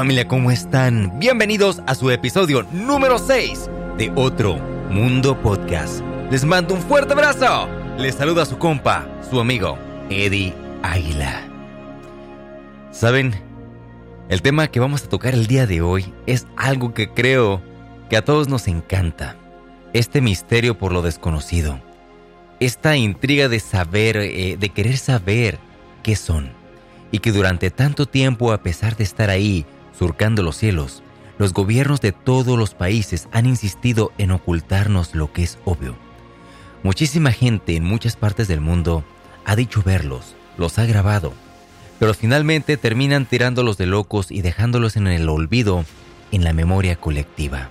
familia? ¿Cómo están? Bienvenidos a su episodio número 6 de Otro Mundo Podcast. Les mando un fuerte abrazo. Les saluda su compa, su amigo, Eddie Águila. ¿Saben? El tema que vamos a tocar el día de hoy es algo que creo que a todos nos encanta. Este misterio por lo desconocido. Esta intriga de saber, eh, de querer saber qué son y que durante tanto tiempo, a pesar de estar ahí, surcando los cielos, los gobiernos de todos los países han insistido en ocultarnos lo que es obvio. Muchísima gente en muchas partes del mundo ha dicho verlos, los ha grabado, pero finalmente terminan tirándolos de locos y dejándolos en el olvido en la memoria colectiva.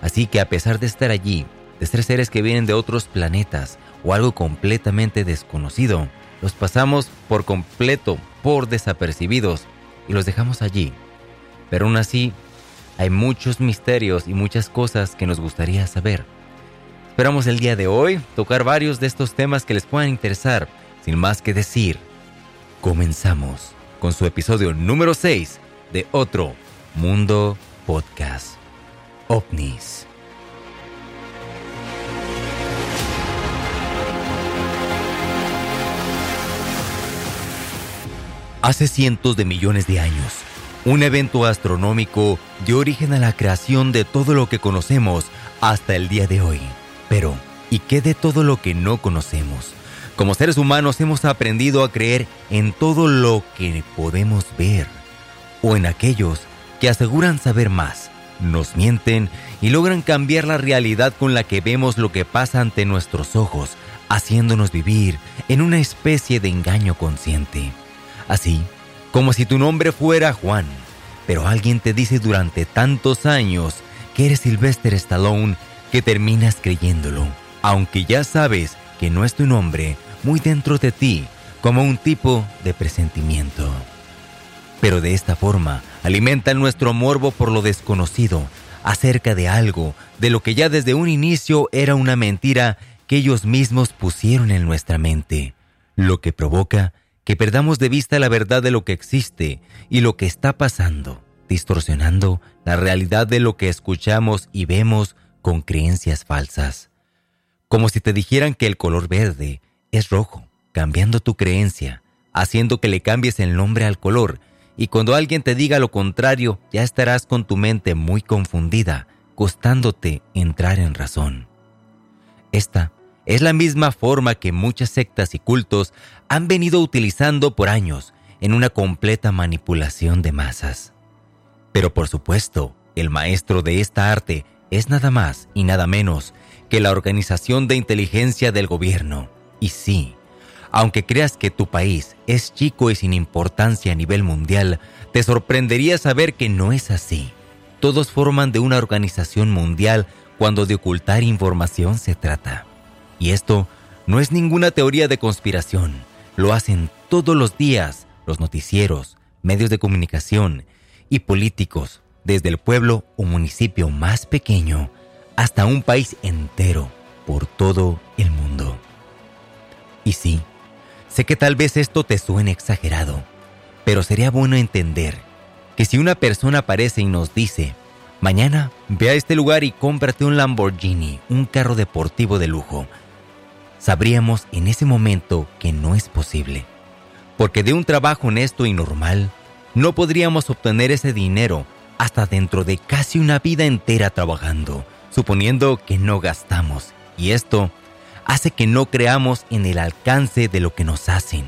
Así que a pesar de estar allí, de ser seres que vienen de otros planetas o algo completamente desconocido, los pasamos por completo por desapercibidos y los dejamos allí. Pero aún así, hay muchos misterios y muchas cosas que nos gustaría saber. Esperamos el día de hoy tocar varios de estos temas que les puedan interesar. Sin más que decir, comenzamos con su episodio número 6 de Otro Mundo Podcast. OVNIS. Hace cientos de millones de años, un evento astronómico dio origen a la creación de todo lo que conocemos hasta el día de hoy. Pero, ¿y qué de todo lo que no conocemos? Como seres humanos hemos aprendido a creer en todo lo que podemos ver, o en aquellos que aseguran saber más, nos mienten y logran cambiar la realidad con la que vemos lo que pasa ante nuestros ojos, haciéndonos vivir en una especie de engaño consciente. Así, como si tu nombre fuera Juan, pero alguien te dice durante tantos años que eres Sylvester Stallone que terminas creyéndolo, aunque ya sabes que no es tu nombre muy dentro de ti, como un tipo de presentimiento. Pero de esta forma alimentan nuestro morbo por lo desconocido, acerca de algo, de lo que ya desde un inicio era una mentira que ellos mismos pusieron en nuestra mente, lo que provoca que perdamos de vista la verdad de lo que existe y lo que está pasando, distorsionando la realidad de lo que escuchamos y vemos con creencias falsas. Como si te dijeran que el color verde es rojo, cambiando tu creencia, haciendo que le cambies el nombre al color, y cuando alguien te diga lo contrario, ya estarás con tu mente muy confundida, costándote entrar en razón. Esta es la misma forma que muchas sectas y cultos han venido utilizando por años en una completa manipulación de masas. Pero por supuesto, el maestro de esta arte es nada más y nada menos que la Organización de Inteligencia del Gobierno. Y sí, aunque creas que tu país es chico y sin importancia a nivel mundial, te sorprendería saber que no es así. Todos forman de una organización mundial cuando de ocultar información se trata. Y esto no es ninguna teoría de conspiración. Lo hacen todos los días los noticieros, medios de comunicación y políticos, desde el pueblo o municipio más pequeño hasta un país entero por todo el mundo. Y sí, sé que tal vez esto te suene exagerado, pero sería bueno entender que si una persona aparece y nos dice, mañana ve a este lugar y cómprate un Lamborghini, un carro deportivo de lujo, sabríamos en ese momento que no es posible. Porque de un trabajo honesto y normal, no podríamos obtener ese dinero hasta dentro de casi una vida entera trabajando, suponiendo que no gastamos. Y esto hace que no creamos en el alcance de lo que nos hacen.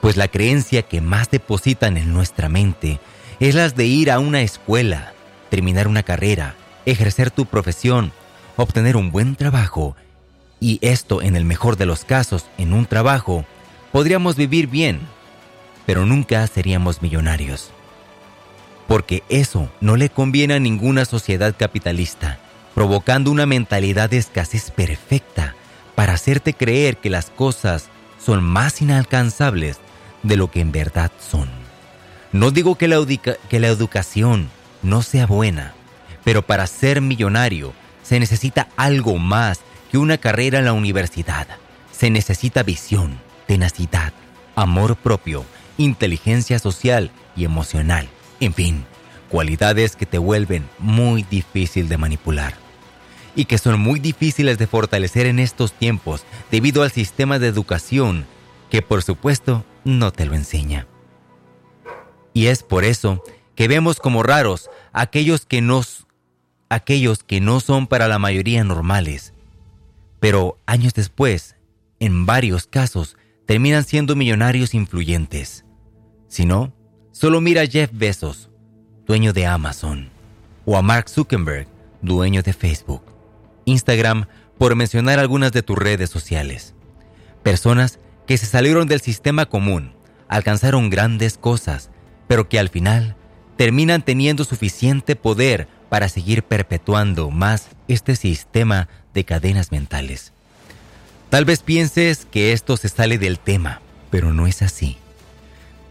Pues la creencia que más depositan en nuestra mente es las de ir a una escuela, terminar una carrera, ejercer tu profesión, obtener un buen trabajo y esto en el mejor de los casos en un trabajo, podríamos vivir bien, pero nunca seríamos millonarios. Porque eso no le conviene a ninguna sociedad capitalista, provocando una mentalidad de escasez perfecta para hacerte creer que las cosas son más inalcanzables de lo que en verdad son. No digo que la, que la educación no sea buena, pero para ser millonario se necesita algo más que una carrera en la universidad. Se necesita visión, tenacidad, amor propio, inteligencia social y emocional. En fin, cualidades que te vuelven muy difícil de manipular y que son muy difíciles de fortalecer en estos tiempos debido al sistema de educación que por supuesto no te lo enseña. Y es por eso que vemos como raros aquellos que nos aquellos que no son para la mayoría normales, pero años después, en varios casos, terminan siendo millonarios influyentes. Si no, solo mira a Jeff Bezos, dueño de Amazon, o a Mark Zuckerberg, dueño de Facebook, Instagram, por mencionar algunas de tus redes sociales. Personas que se salieron del sistema común, alcanzaron grandes cosas, pero que al final terminan teniendo suficiente poder para seguir perpetuando más este sistema de cadenas mentales. Tal vez pienses que esto se sale del tema, pero no es así.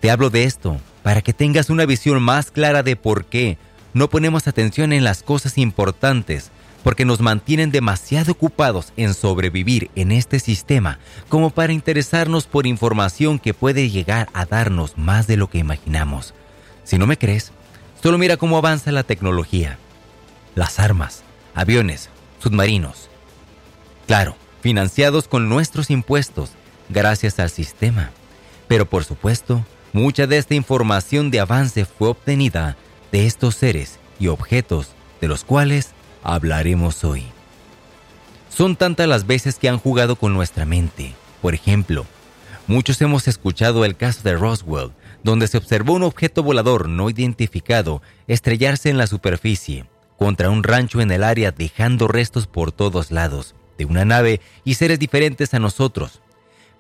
Te hablo de esto para que tengas una visión más clara de por qué no ponemos atención en las cosas importantes, porque nos mantienen demasiado ocupados en sobrevivir en este sistema como para interesarnos por información que puede llegar a darnos más de lo que imaginamos. Si no me crees, solo mira cómo avanza la tecnología. Las armas, aviones, submarinos. Claro, financiados con nuestros impuestos, gracias al sistema. Pero por supuesto, Mucha de esta información de avance fue obtenida de estos seres y objetos de los cuales hablaremos hoy. Son tantas las veces que han jugado con nuestra mente. Por ejemplo, muchos hemos escuchado el caso de Roswell, donde se observó un objeto volador no identificado estrellarse en la superficie contra un rancho en el área dejando restos por todos lados de una nave y seres diferentes a nosotros,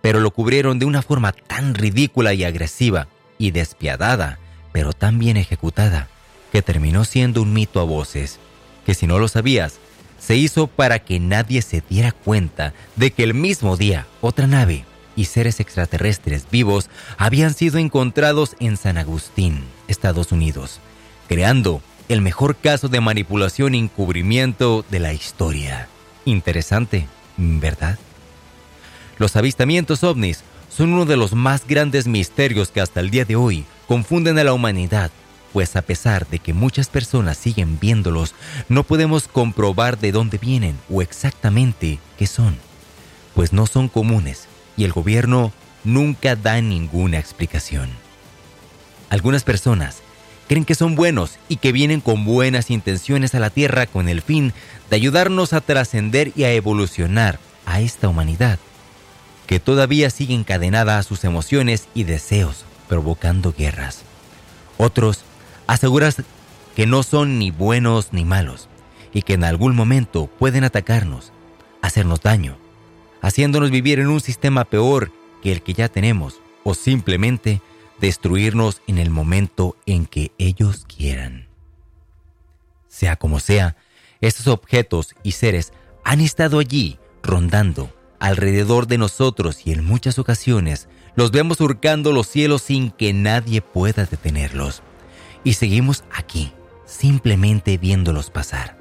pero lo cubrieron de una forma tan ridícula y agresiva y despiadada, pero tan bien ejecutada, que terminó siendo un mito a voces, que si no lo sabías, se hizo para que nadie se diera cuenta de que el mismo día otra nave y seres extraterrestres vivos habían sido encontrados en San Agustín, Estados Unidos, creando el mejor caso de manipulación y encubrimiento de la historia. Interesante, ¿verdad? Los avistamientos ovnis son uno de los más grandes misterios que hasta el día de hoy confunden a la humanidad, pues a pesar de que muchas personas siguen viéndolos, no podemos comprobar de dónde vienen o exactamente qué son, pues no son comunes y el gobierno nunca da ninguna explicación. Algunas personas creen que son buenos y que vienen con buenas intenciones a la Tierra con el fin de ayudarnos a trascender y a evolucionar a esta humanidad que todavía sigue encadenada a sus emociones y deseos, provocando guerras. Otros aseguran que no son ni buenos ni malos y que en algún momento pueden atacarnos, hacernos daño, haciéndonos vivir en un sistema peor que el que ya tenemos o simplemente destruirnos en el momento en que ellos quieran. Sea como sea, estos objetos y seres han estado allí rondando alrededor de nosotros y en muchas ocasiones los vemos surcando los cielos sin que nadie pueda detenerlos. Y seguimos aquí, simplemente viéndolos pasar,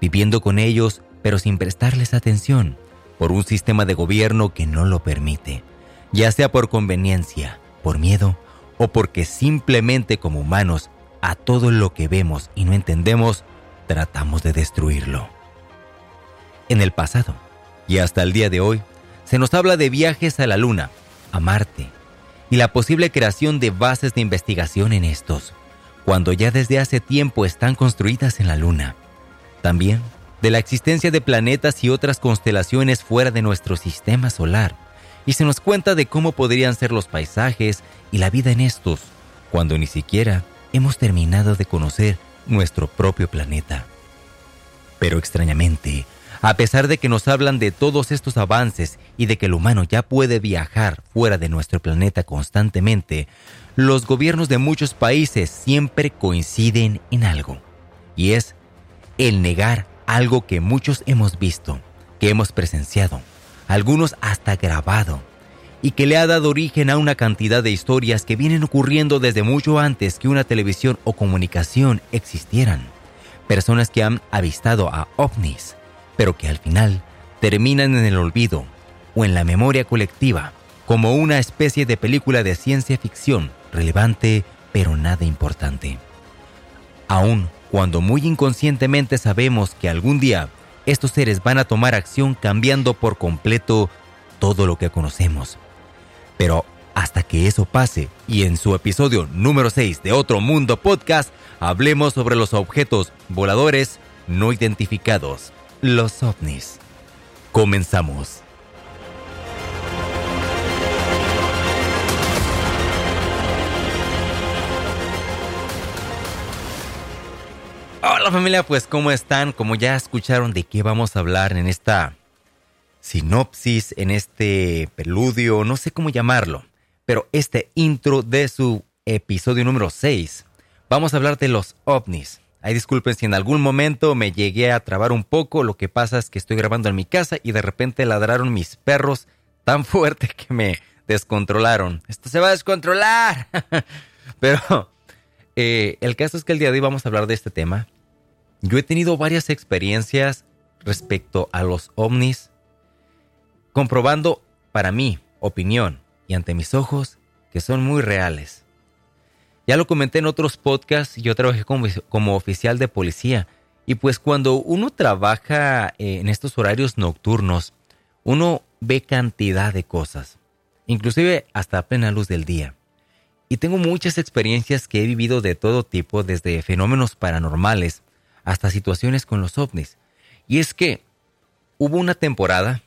viviendo con ellos pero sin prestarles atención, por un sistema de gobierno que no lo permite, ya sea por conveniencia, por miedo o porque simplemente como humanos a todo lo que vemos y no entendemos, tratamos de destruirlo. En el pasado, y hasta el día de hoy, se nos habla de viajes a la Luna, a Marte, y la posible creación de bases de investigación en estos, cuando ya desde hace tiempo están construidas en la Luna. También de la existencia de planetas y otras constelaciones fuera de nuestro sistema solar, y se nos cuenta de cómo podrían ser los paisajes y la vida en estos, cuando ni siquiera hemos terminado de conocer nuestro propio planeta. Pero extrañamente, a pesar de que nos hablan de todos estos avances y de que el humano ya puede viajar fuera de nuestro planeta constantemente, los gobiernos de muchos países siempre coinciden en algo, y es el negar algo que muchos hemos visto, que hemos presenciado, algunos hasta grabado, y que le ha dado origen a una cantidad de historias que vienen ocurriendo desde mucho antes que una televisión o comunicación existieran. Personas que han avistado a ovnis, pero que al final terminan en el olvido o en la memoria colectiva como una especie de película de ciencia ficción relevante pero nada importante. Aun cuando muy inconscientemente sabemos que algún día estos seres van a tomar acción cambiando por completo todo lo que conocemos. Pero hasta que eso pase, y en su episodio número 6 de Otro Mundo Podcast, hablemos sobre los objetos voladores no identificados, los ovnis. Comenzamos. Hola familia, pues ¿cómo están? Como ya escucharon de qué vamos a hablar en esta sinopsis, en este peludio, no sé cómo llamarlo, pero este intro de su episodio número 6, vamos a hablar de los ovnis. Ay, disculpen si en algún momento me llegué a trabar un poco, lo que pasa es que estoy grabando en mi casa y de repente ladraron mis perros tan fuerte que me descontrolaron. Esto se va a descontrolar. pero eh, el caso es que el día de hoy vamos a hablar de este tema yo he tenido varias experiencias respecto a los ovnis, comprobando para mí, opinión y ante mis ojos, que son muy reales. Ya lo comenté en otros podcasts, yo trabajé como, oficial de policía y pues cuando uno trabaja eh, en estos horarios nocturnos, uno ve cantidad de cosas, inclusive hasta a plena luz del día. Y tengo muchas experiencias que he vivido de todo tipo, desde fenómenos paranormales hasta situaciones con los ovnis. Y es que hubo una temporada,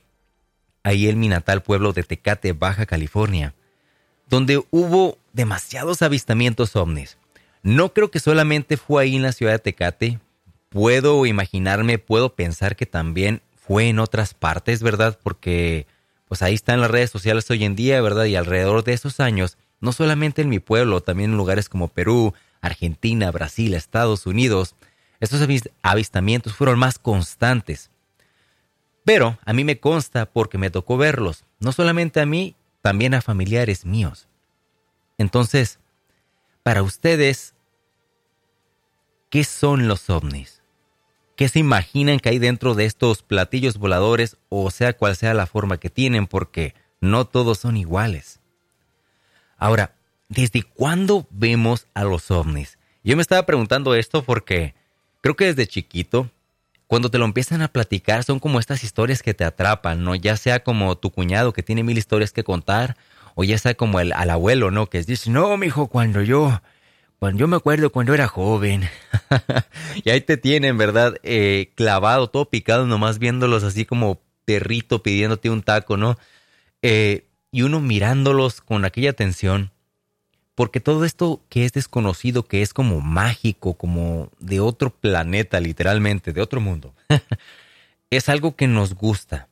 ahí en mi natal pueblo de Tecate, Baja California, donde hubo demasiados avistamientos ovnis. No creo que solamente fue ahí en la ciudad de Tecate, puedo imaginarme, puedo pensar que también fue en otras partes, ¿verdad? Porque pues ahí están las redes sociales hoy en día, ¿verdad? Y alrededor de esos años, no solamente en mi pueblo, también en lugares como Perú, Argentina, Brasil, Estados Unidos, estos avistamientos fueron más constantes. Pero a mí me consta porque me tocó verlos, no solamente a mí, también a familiares míos. Entonces, para ustedes, ¿qué son los ovnis? ¿Qué se imaginan que hay dentro de estos platillos voladores o sea cual sea la forma que tienen? Porque no todos son iguales. Ahora, ¿desde cuándo vemos a los ovnis? Yo me estaba preguntando esto porque Creo que desde chiquito, cuando te lo empiezan a platicar, son como estas historias que te atrapan, ¿no? Ya sea como tu cuñado que tiene mil historias que contar, o ya sea como el al abuelo, ¿no? Que dice, no, mijo, cuando yo, cuando yo me acuerdo cuando era joven. y ahí te tienen, ¿verdad? Eh, clavado, todo picado, nomás viéndolos así como perrito pidiéndote un taco, ¿no? Eh, y uno mirándolos con aquella atención porque todo esto que es desconocido, que es como mágico, como de otro planeta, literalmente, de otro mundo, es algo que nos gusta.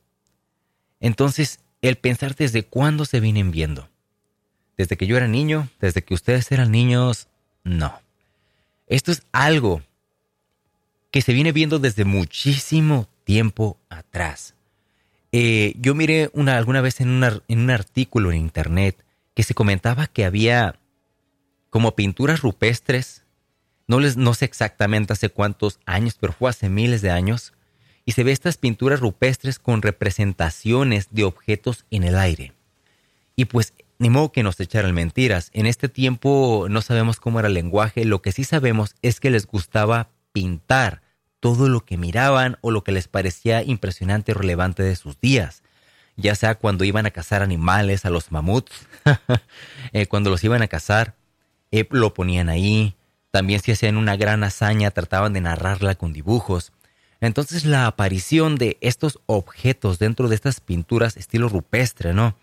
Entonces, el pensar desde cuándo se vienen viendo. Desde que yo era niño, desde que ustedes eran niños, no. Esto es algo que se viene viendo desde muchísimo tiempo atrás. Eh, yo miré una, alguna vez en un artículo en internet que se comentaba que había como pinturas rupestres. No, les, no sé exactamente hace cuántos años, pero fue hace miles de años. Y se ve estas pinturas rupestres con representaciones de objetos en el aire. Y pues ni modo que nos echaran mentiras. En este tiempo no sabemos cómo era el lenguaje. Lo que sí sabemos es que les gustaba pintar todo lo que miraban o lo que les parecía impresionante o relevante de sus días. Ya sea cuando iban a cazar animales, a los mamuts, eh, cuando los iban a cazar, eh, lo ponían ahí. También si hacían una gran hazaña trataban de narrarla con dibujos. Entonces la aparición de estos objetos dentro de estas pinturas estilo rupestre, ¿no?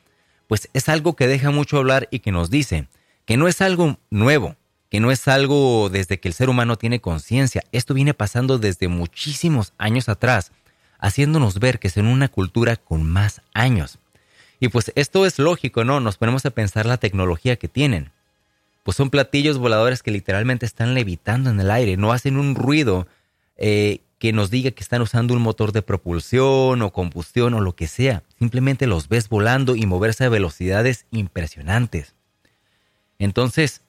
Pues es algo que deja mucho hablar y que nos dice que no es algo nuevo, que no es algo desde que el ser humano tiene conciencia. Esto viene pasando desde muchísimos años atrás, haciéndonos ver que es en una cultura con más años. Y pues esto es lógico, ¿no? Nos ponemos a pensar la tecnología que tienen pues son platillos voladores que literalmente están levitando en el aire, no hacen un ruido eh, que nos diga que están usando un motor de propulsión o combustión o lo que sea. Simplemente los ves volando y moverse a velocidades impresionantes. Entonces,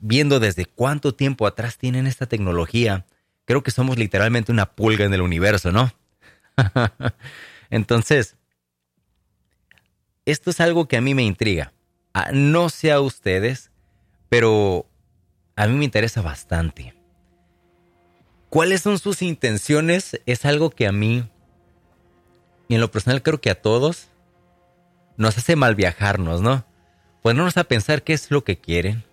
viendo desde cuánto tiempo atrás tienen esta tecnología, creo que somos literalmente una pulga en el universo, ¿no? Entonces, esto es algo que a mí me intriga. Ah, no sé a ustedes, pero a mí me interesa bastante. ¿Cuáles son sus intenciones? Es algo que a mí, y en lo personal creo que a todos, nos hace mal viajarnos, ¿no? Ponernos a pensar qué es lo que quieren.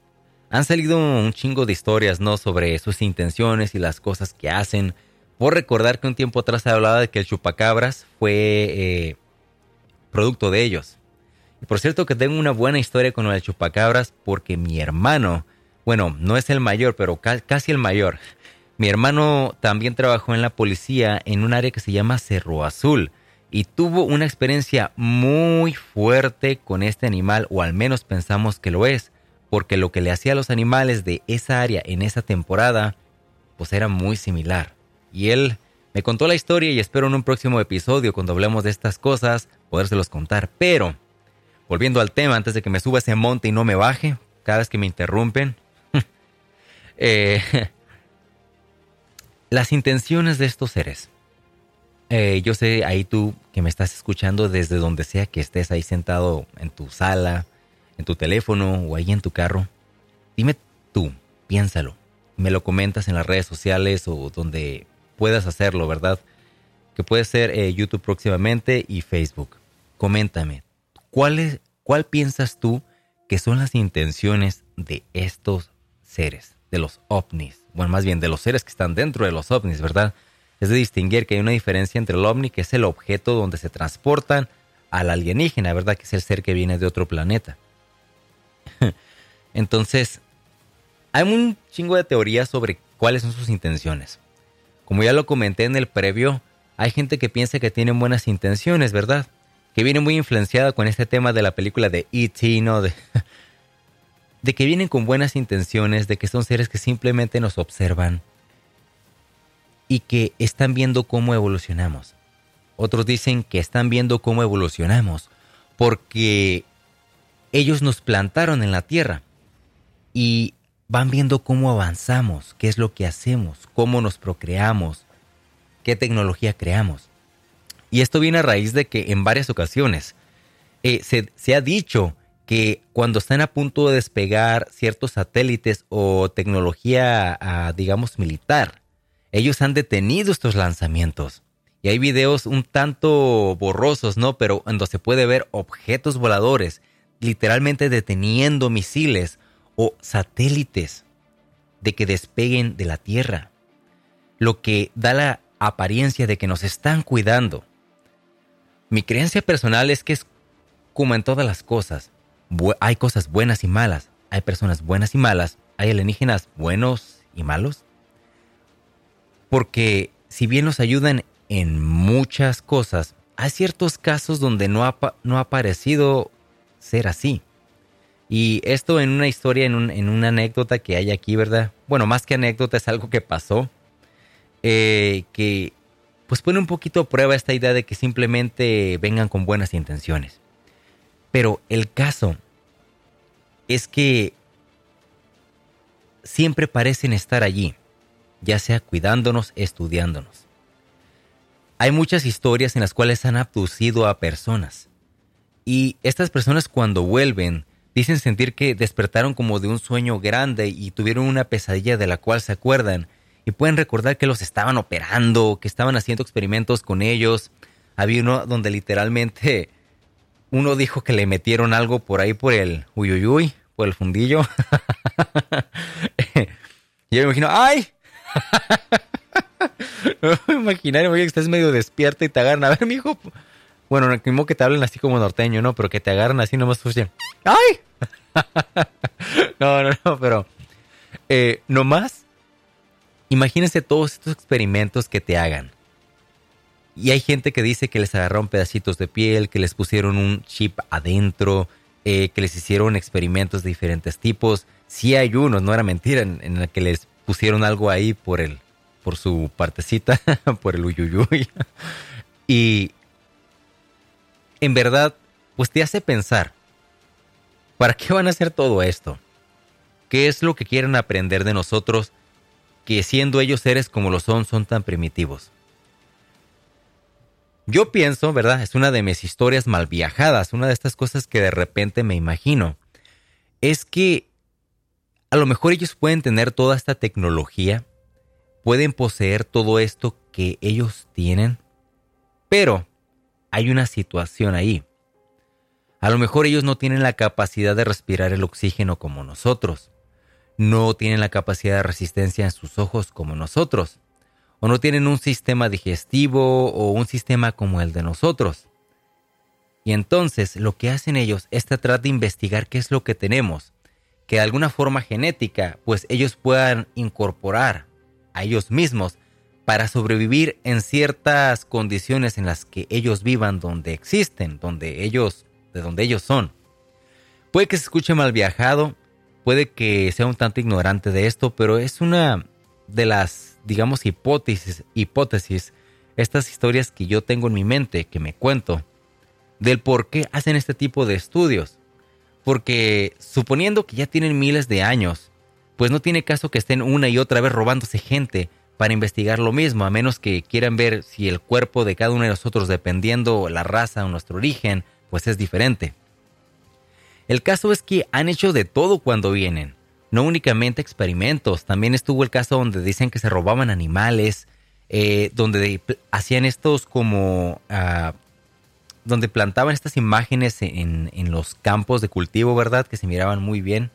Han salido un chingo de historias, ¿no? Sobre sus intenciones y las cosas que hacen. Por recordar que un tiempo atrás se hablaba de que el chupacabras fue eh, producto de ellos. Y por cierto que tengo una buena historia con el chupacabras porque mi hermano, bueno, no es el mayor, pero casi el mayor. Mi hermano también trabajó en la policía en un área que se llama Cerro Azul y tuvo una experiencia muy fuerte con este animal, o al menos pensamos que lo es, porque lo que le hacía a los animales de esa área en esa temporada, pues era muy similar. Y él me contó la historia y espero en un próximo episodio, cuando hablemos de estas cosas, podérselos contar. Pero, volviendo al tema, antes de que me suba ese monte y no me baje, cada vez que me interrumpen, eh, las intenciones de estos seres. Eh, yo sé, ahí tú que me estás escuchando desde donde sea que estés ahí sentado en tu sala, en tu teléfono o ahí en tu carro, dime tú, piénsalo. Me lo comentas en las redes sociales o donde puedas hacerlo, ¿verdad? Que puede ser eh, YouTube próximamente y Facebook. Coméntame, ¿cuál, ¿cuál piensas tú que son las intenciones de estos seres, de los ovnis? Bueno, más bien de los seres que están dentro de los ovnis, ¿verdad? es de distinguir que hay una diferencia entre el ovni, que es el objeto donde se transportan, al alienígena, ¿verdad? Que es el ser que viene de otro planeta. Entonces, hay un chingo de teorías sobre cuáles son sus intenciones. Como ya lo comenté en el previo, hay gente que piensa que tienen buenas intenciones, ¿verdad? Que viene muy influenciada con este tema de la película de E.T., ¿no? De, de que vienen con buenas intenciones, de que son seres que simplemente nos observan, y que están viendo cómo evolucionamos. Otros dicen que están viendo cómo evolucionamos porque ellos nos plantaron en la tierra y van viendo cómo avanzamos, qué es lo que hacemos, cómo nos procreamos, qué tecnología creamos. Y esto viene a raíz de que en varias ocasiones eh, se, ha dicho que cuando están a punto de despegar ciertos satélites o tecnología, ah, digamos, militar, ellos han detenido estos lanzamientos. Y hay videos un tanto borrosos, ¿no? Pero donde se puede ver objetos voladores literalmente deteniendo misiles o satélites de que despeguen de la Tierra. Lo que da la apariencia de que nos están cuidando. Mi creencia personal es que es como en todas las cosas. hay cosas buenas y malas. Hay personas buenas y malas. Hay alienígenas buenos y malos. Porque si bien nos ayudan en muchas cosas, hay ciertos casos donde no ha, no ha parecido ser así. Y esto en una historia, en, una anécdota que hay aquí, ¿verdad? Bueno, más que anécdota, es algo que pasó. Eh, que pues pone un poquito a prueba esta idea de que simplemente vengan con buenas intenciones. Pero el caso es que siempre parecen estar allí ya sea cuidándonos, estudiándonos. Hay muchas historias en las cuales han abducido a personas. Y estas personas cuando vuelven dicen sentir que despertaron como de un sueño grande y tuvieron una pesadilla de la cual se acuerdan y pueden recordar que los estaban operando, que estaban haciendo experimentos con ellos. Había uno donde literalmente uno dijo que le metieron algo por ahí por el uyuyuy, por el fundillo. yo me imagino, ¡ay! no oye, que estás medio despierta y te agarran. A ver, mijo. Bueno, no que te hablen así como norteño, ¿no? Pero que te agarran así nomás. ¡Ay! no, no, no, pero. Eh, nomás. Imagínense todos estos experimentos que te hagan. Y hay gente que dice que les agarraron pedacitos de piel, que les pusieron un chip adentro, eh, que les hicieron experimentos de diferentes tipos. Sí hay unos, no era mentira, en, en el que les pusieron algo ahí por el, por su partecita, por el uyuyuy. Y en verdad, pues te hace pensar, ¿para qué van a hacer todo esto? ¿Qué es lo que quieren aprender de nosotros que siendo ellos seres como lo son, son tan primitivos? Yo pienso, ¿verdad? Es una de mis historias mal viajadas, una de estas cosas que de repente me imagino. Es que a lo mejor ellos pueden tener toda esta tecnología, pueden poseer todo esto que ellos tienen, pero hay una situación ahí. A lo mejor ellos no tienen la capacidad de respirar el oxígeno como nosotros, no tienen la capacidad de resistencia en sus ojos como nosotros, o no tienen un sistema digestivo o un sistema como el de nosotros. Y entonces lo que hacen ellos es tratar de investigar qué es lo que tenemos, que de alguna forma genética, pues ellos puedan incorporar a ellos mismos para sobrevivir en ciertas condiciones en las que ellos vivan donde existen, donde ellos, de donde ellos son. Puede que se escuche mal viajado, puede que sea un tanto ignorante de esto, pero es una de las, digamos, hipótesis, hipótesis, estas historias que yo tengo en mi mente, que me cuento, del por qué hacen este tipo de estudios. Porque suponiendo que ya tienen miles de años, pues no tiene caso que estén una y otra vez robándose gente para investigar lo mismo, a menos que quieran ver si el cuerpo de cada uno de nosotros, dependiendo la raza o nuestro origen, pues es diferente. El caso es que han hecho de todo cuando vienen, no únicamente experimentos, también estuvo el caso donde dicen que se robaban animales, eh, donde hacían estos como ah, donde plantaban estas imágenes en, los campos de cultivo, ¿verdad? Que se miraban muy bien.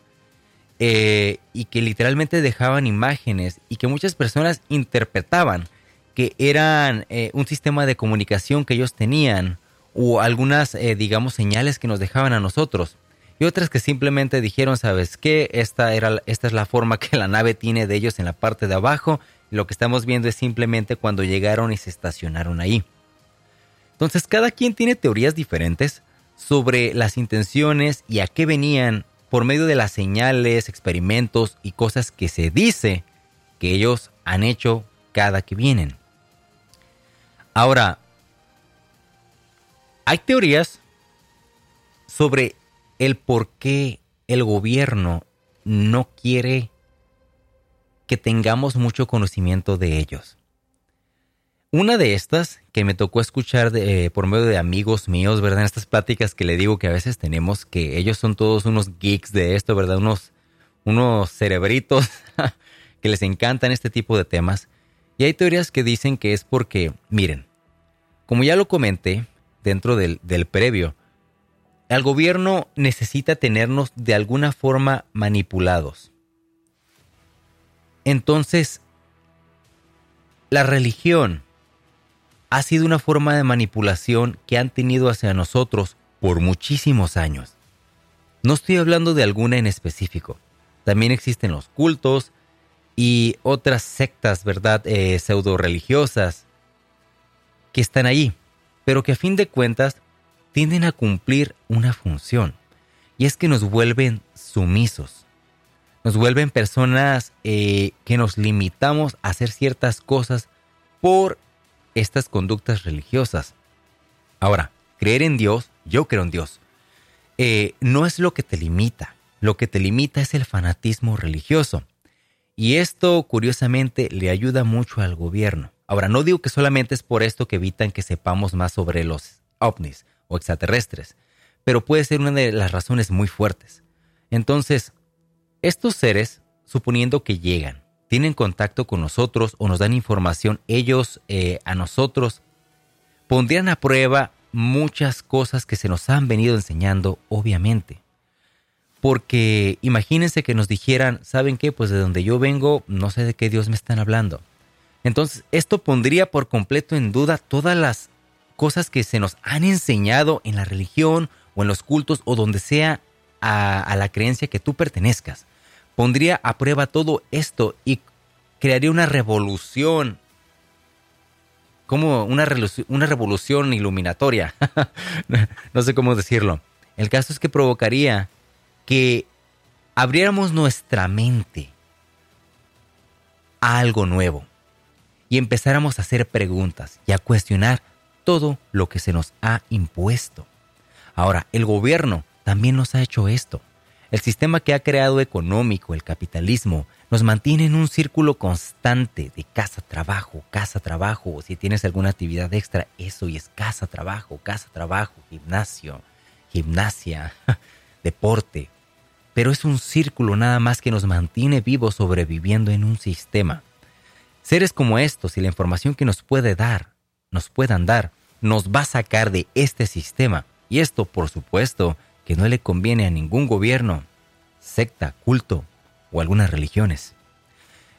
Eh, y que literalmente dejaban imágenes y que muchas personas interpretaban que eran eh, un sistema de comunicación que ellos tenían o algunas, digamos, señales que nos dejaban a nosotros. Y otras que simplemente dijeron, ¿sabes qué? Esta, era, esta es la forma que la nave tiene de ellos en la parte de abajo. Y lo que estamos viendo es simplemente cuando llegaron y se estacionaron ahí. Entonces cada quien tiene teorías diferentes sobre las intenciones y a qué venían por medio de las señales, experimentos y cosas que se dice que ellos han hecho cada que vienen. Ahora, hay teorías sobre el por qué el gobierno no quiere que tengamos mucho conocimiento de ellos. Una de estas que me tocó escuchar eh, por medio de amigos míos, ¿verdad? En estas pláticas que le digo que a veces tenemos, que ellos son todos unos geeks de esto, ¿verdad? Unos, unos cerebritos que les encantan este tipo de temas. Y hay teorías que dicen que es porque, miren, como ya lo comenté dentro del, del previo, el gobierno necesita tenernos de alguna forma manipulados. Entonces, la religión ha sido una forma de manipulación que han tenido hacia nosotros por muchísimos años. No estoy hablando de alguna en específico. También existen los cultos y otras sectas, ¿verdad?, eh, pseudo religiosas que están ahí, pero que a fin de cuentas tienden a cumplir una función. Y es que nos vuelven sumisos. Nos vuelven personas eh, que nos limitamos a hacer ciertas cosas por estas conductas religiosas. Ahora, creer en Dios, yo creo en Dios, eh, no es lo que te limita. Lo que te limita es el fanatismo religioso. Y esto, curiosamente, le ayuda mucho al gobierno. Ahora, no digo que solamente es por esto que evitan que sepamos más sobre los ovnis extraterrestres, pero puede ser una de las razones muy fuertes. Entonces, estos seres, suponiendo que llegan, tienen contacto con nosotros o nos dan información ellos eh, a nosotros, pondrían a prueba muchas cosas que se nos han venido enseñando, obviamente. Porque imagínense que nos dijeran, ¿saben qué? Pues de donde yo vengo, no sé de qué Dios me están hablando. Entonces, esto pondría por completo en duda todas las cosas que se nos han enseñado en la religión o en los cultos o donde sea a, la creencia que tú pertenezcas. Pondría a prueba todo esto y crearía una revolución, como una, una revolución iluminatoria, no sé cómo decirlo. El caso es que provocaría que abriéramos nuestra mente a algo nuevo y empezáramos a hacer preguntas y a cuestionar todo lo que se nos ha impuesto. Ahora, el gobierno también nos ha hecho esto. El sistema que ha creado económico, el capitalismo, nos mantiene en un círculo constante de casa, trabajo, casa, trabajo. Si tienes alguna actividad extra, eso y es casa, trabajo, casa, trabajo, gimnasio, gimnasia, deporte. Pero es un círculo nada más que nos mantiene vivos sobreviviendo en un sistema. Seres como estos y la información que nos puede dar, nos puedan dar, nos va a sacar de este sistema. Y esto, por supuesto, que no le conviene a ningún gobierno, secta, culto o algunas religiones.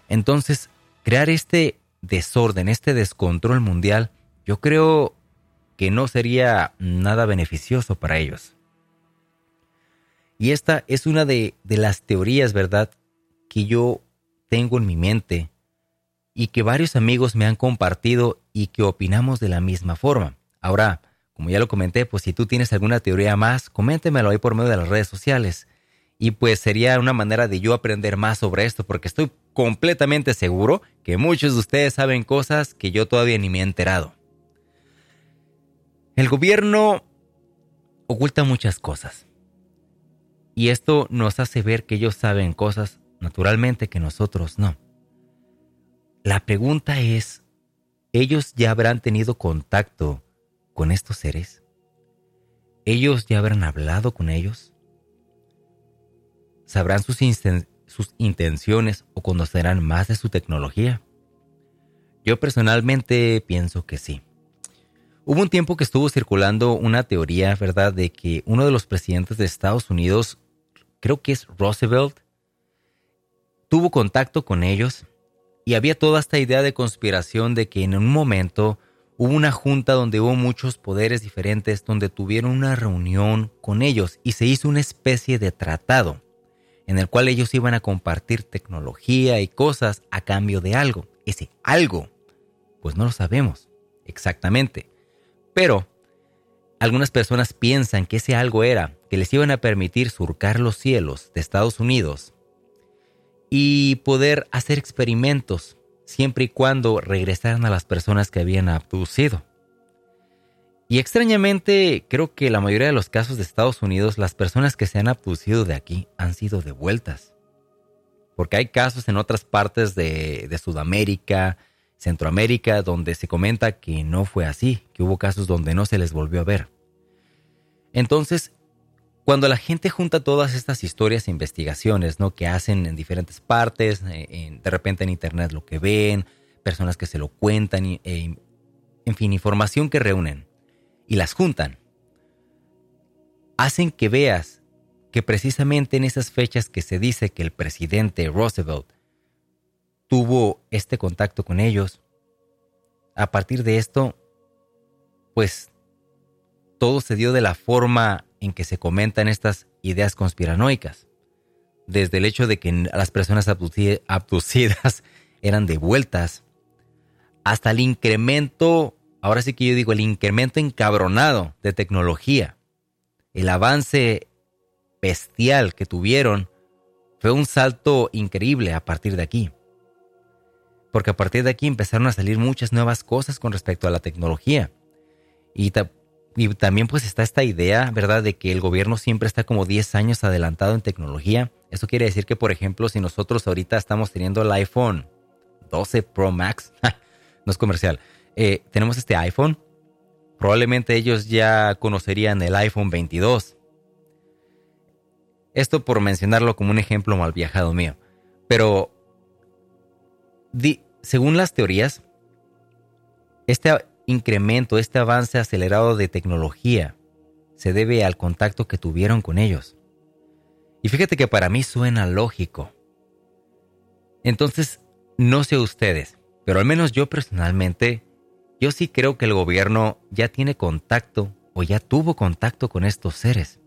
Entonces, crear este desorden, este descontrol mundial, yo creo que no sería nada beneficioso para ellos. Y esta es una de, de las teorías, ¿verdad?, que yo tengo en mi mente y que varios amigos me han compartido y que opinamos de la misma forma. Ahora, como ya lo comenté, pues si tú tienes alguna teoría más, coméntemelo ahí por medio de las redes sociales. Y pues sería una manera de yo aprender más sobre esto, porque estoy completamente seguro que muchos de ustedes saben cosas que yo todavía ni me he enterado. El gobierno oculta muchas cosas. Y esto nos hace ver que ellos saben cosas naturalmente que nosotros no. La pregunta es, ¿ellos ya habrán tenido contacto con estos seres? ¿Ellos ya habrán hablado con ellos? ¿Sabrán sus, intenciones o conocerán más de su tecnología? Yo personalmente pienso que sí. Hubo un tiempo que estuvo circulando una teoría, ¿verdad?, de que uno de los presidentes de Estados Unidos, creo que es Roosevelt, tuvo contacto con ellos y había toda esta idea de conspiración de que en un momento hubo una junta donde hubo muchos poderes diferentes, donde tuvieron una reunión con ellos y se hizo una especie de tratado en el cual ellos iban a compartir tecnología y cosas a cambio de algo. Ese algo, pues no lo sabemos exactamente. Pero algunas personas piensan que ese algo era que les iban a permitir surcar los cielos de Estados Unidos y poder hacer experimentos siempre y cuando regresaran a las personas que habían abducido. Y extrañamente, creo que la mayoría de los casos de Estados Unidos, las personas que se han abducido de aquí han sido devueltas. Porque hay casos en otras partes de, de Sudamérica, Centroamérica, donde se comenta que no fue así, que hubo casos donde no se les volvió a ver. Entonces, cuando la gente junta todas estas historias e investigaciones, ¿no? Que hacen en diferentes partes, eh, de repente en internet lo que ven, personas que se lo cuentan, e, en fin, información que reúnen y las juntan, hacen que veas que precisamente en esas fechas que se dice que el presidente Roosevelt tuvo este contacto con ellos, a partir de esto, pues todo se dio de la forma en que se comentan estas ideas conspiranoicas, desde el hecho de que las personas abducidas eran devueltas, hasta el incremento, ahora sí que yo digo, el incremento encabronado de tecnología, el avance bestial que tuvieron, fue un salto increíble a partir de aquí. Porque a partir de aquí empezaron a salir muchas nuevas cosas con respecto a la tecnología. Y y también pues está esta idea, ¿verdad?, de que el gobierno siempre está como 10 años adelantado en tecnología. Eso quiere decir que, por ejemplo, si nosotros ahorita estamos teniendo el iPhone 12 Pro Max, no es comercial, eh, tenemos este iPhone, probablemente ellos ya conocerían el iPhone 22. Esto por mencionarlo como un ejemplo mal viajado mío. Pero, según las teorías, este incremento, este avance acelerado de tecnología, se debe al contacto que tuvieron con ellos. Y fíjate que para mí suena lógico. Entonces, no sé ustedes, pero al menos yo personalmente, yo sí creo que el gobierno ya tiene contacto o ya tuvo contacto con estos seres.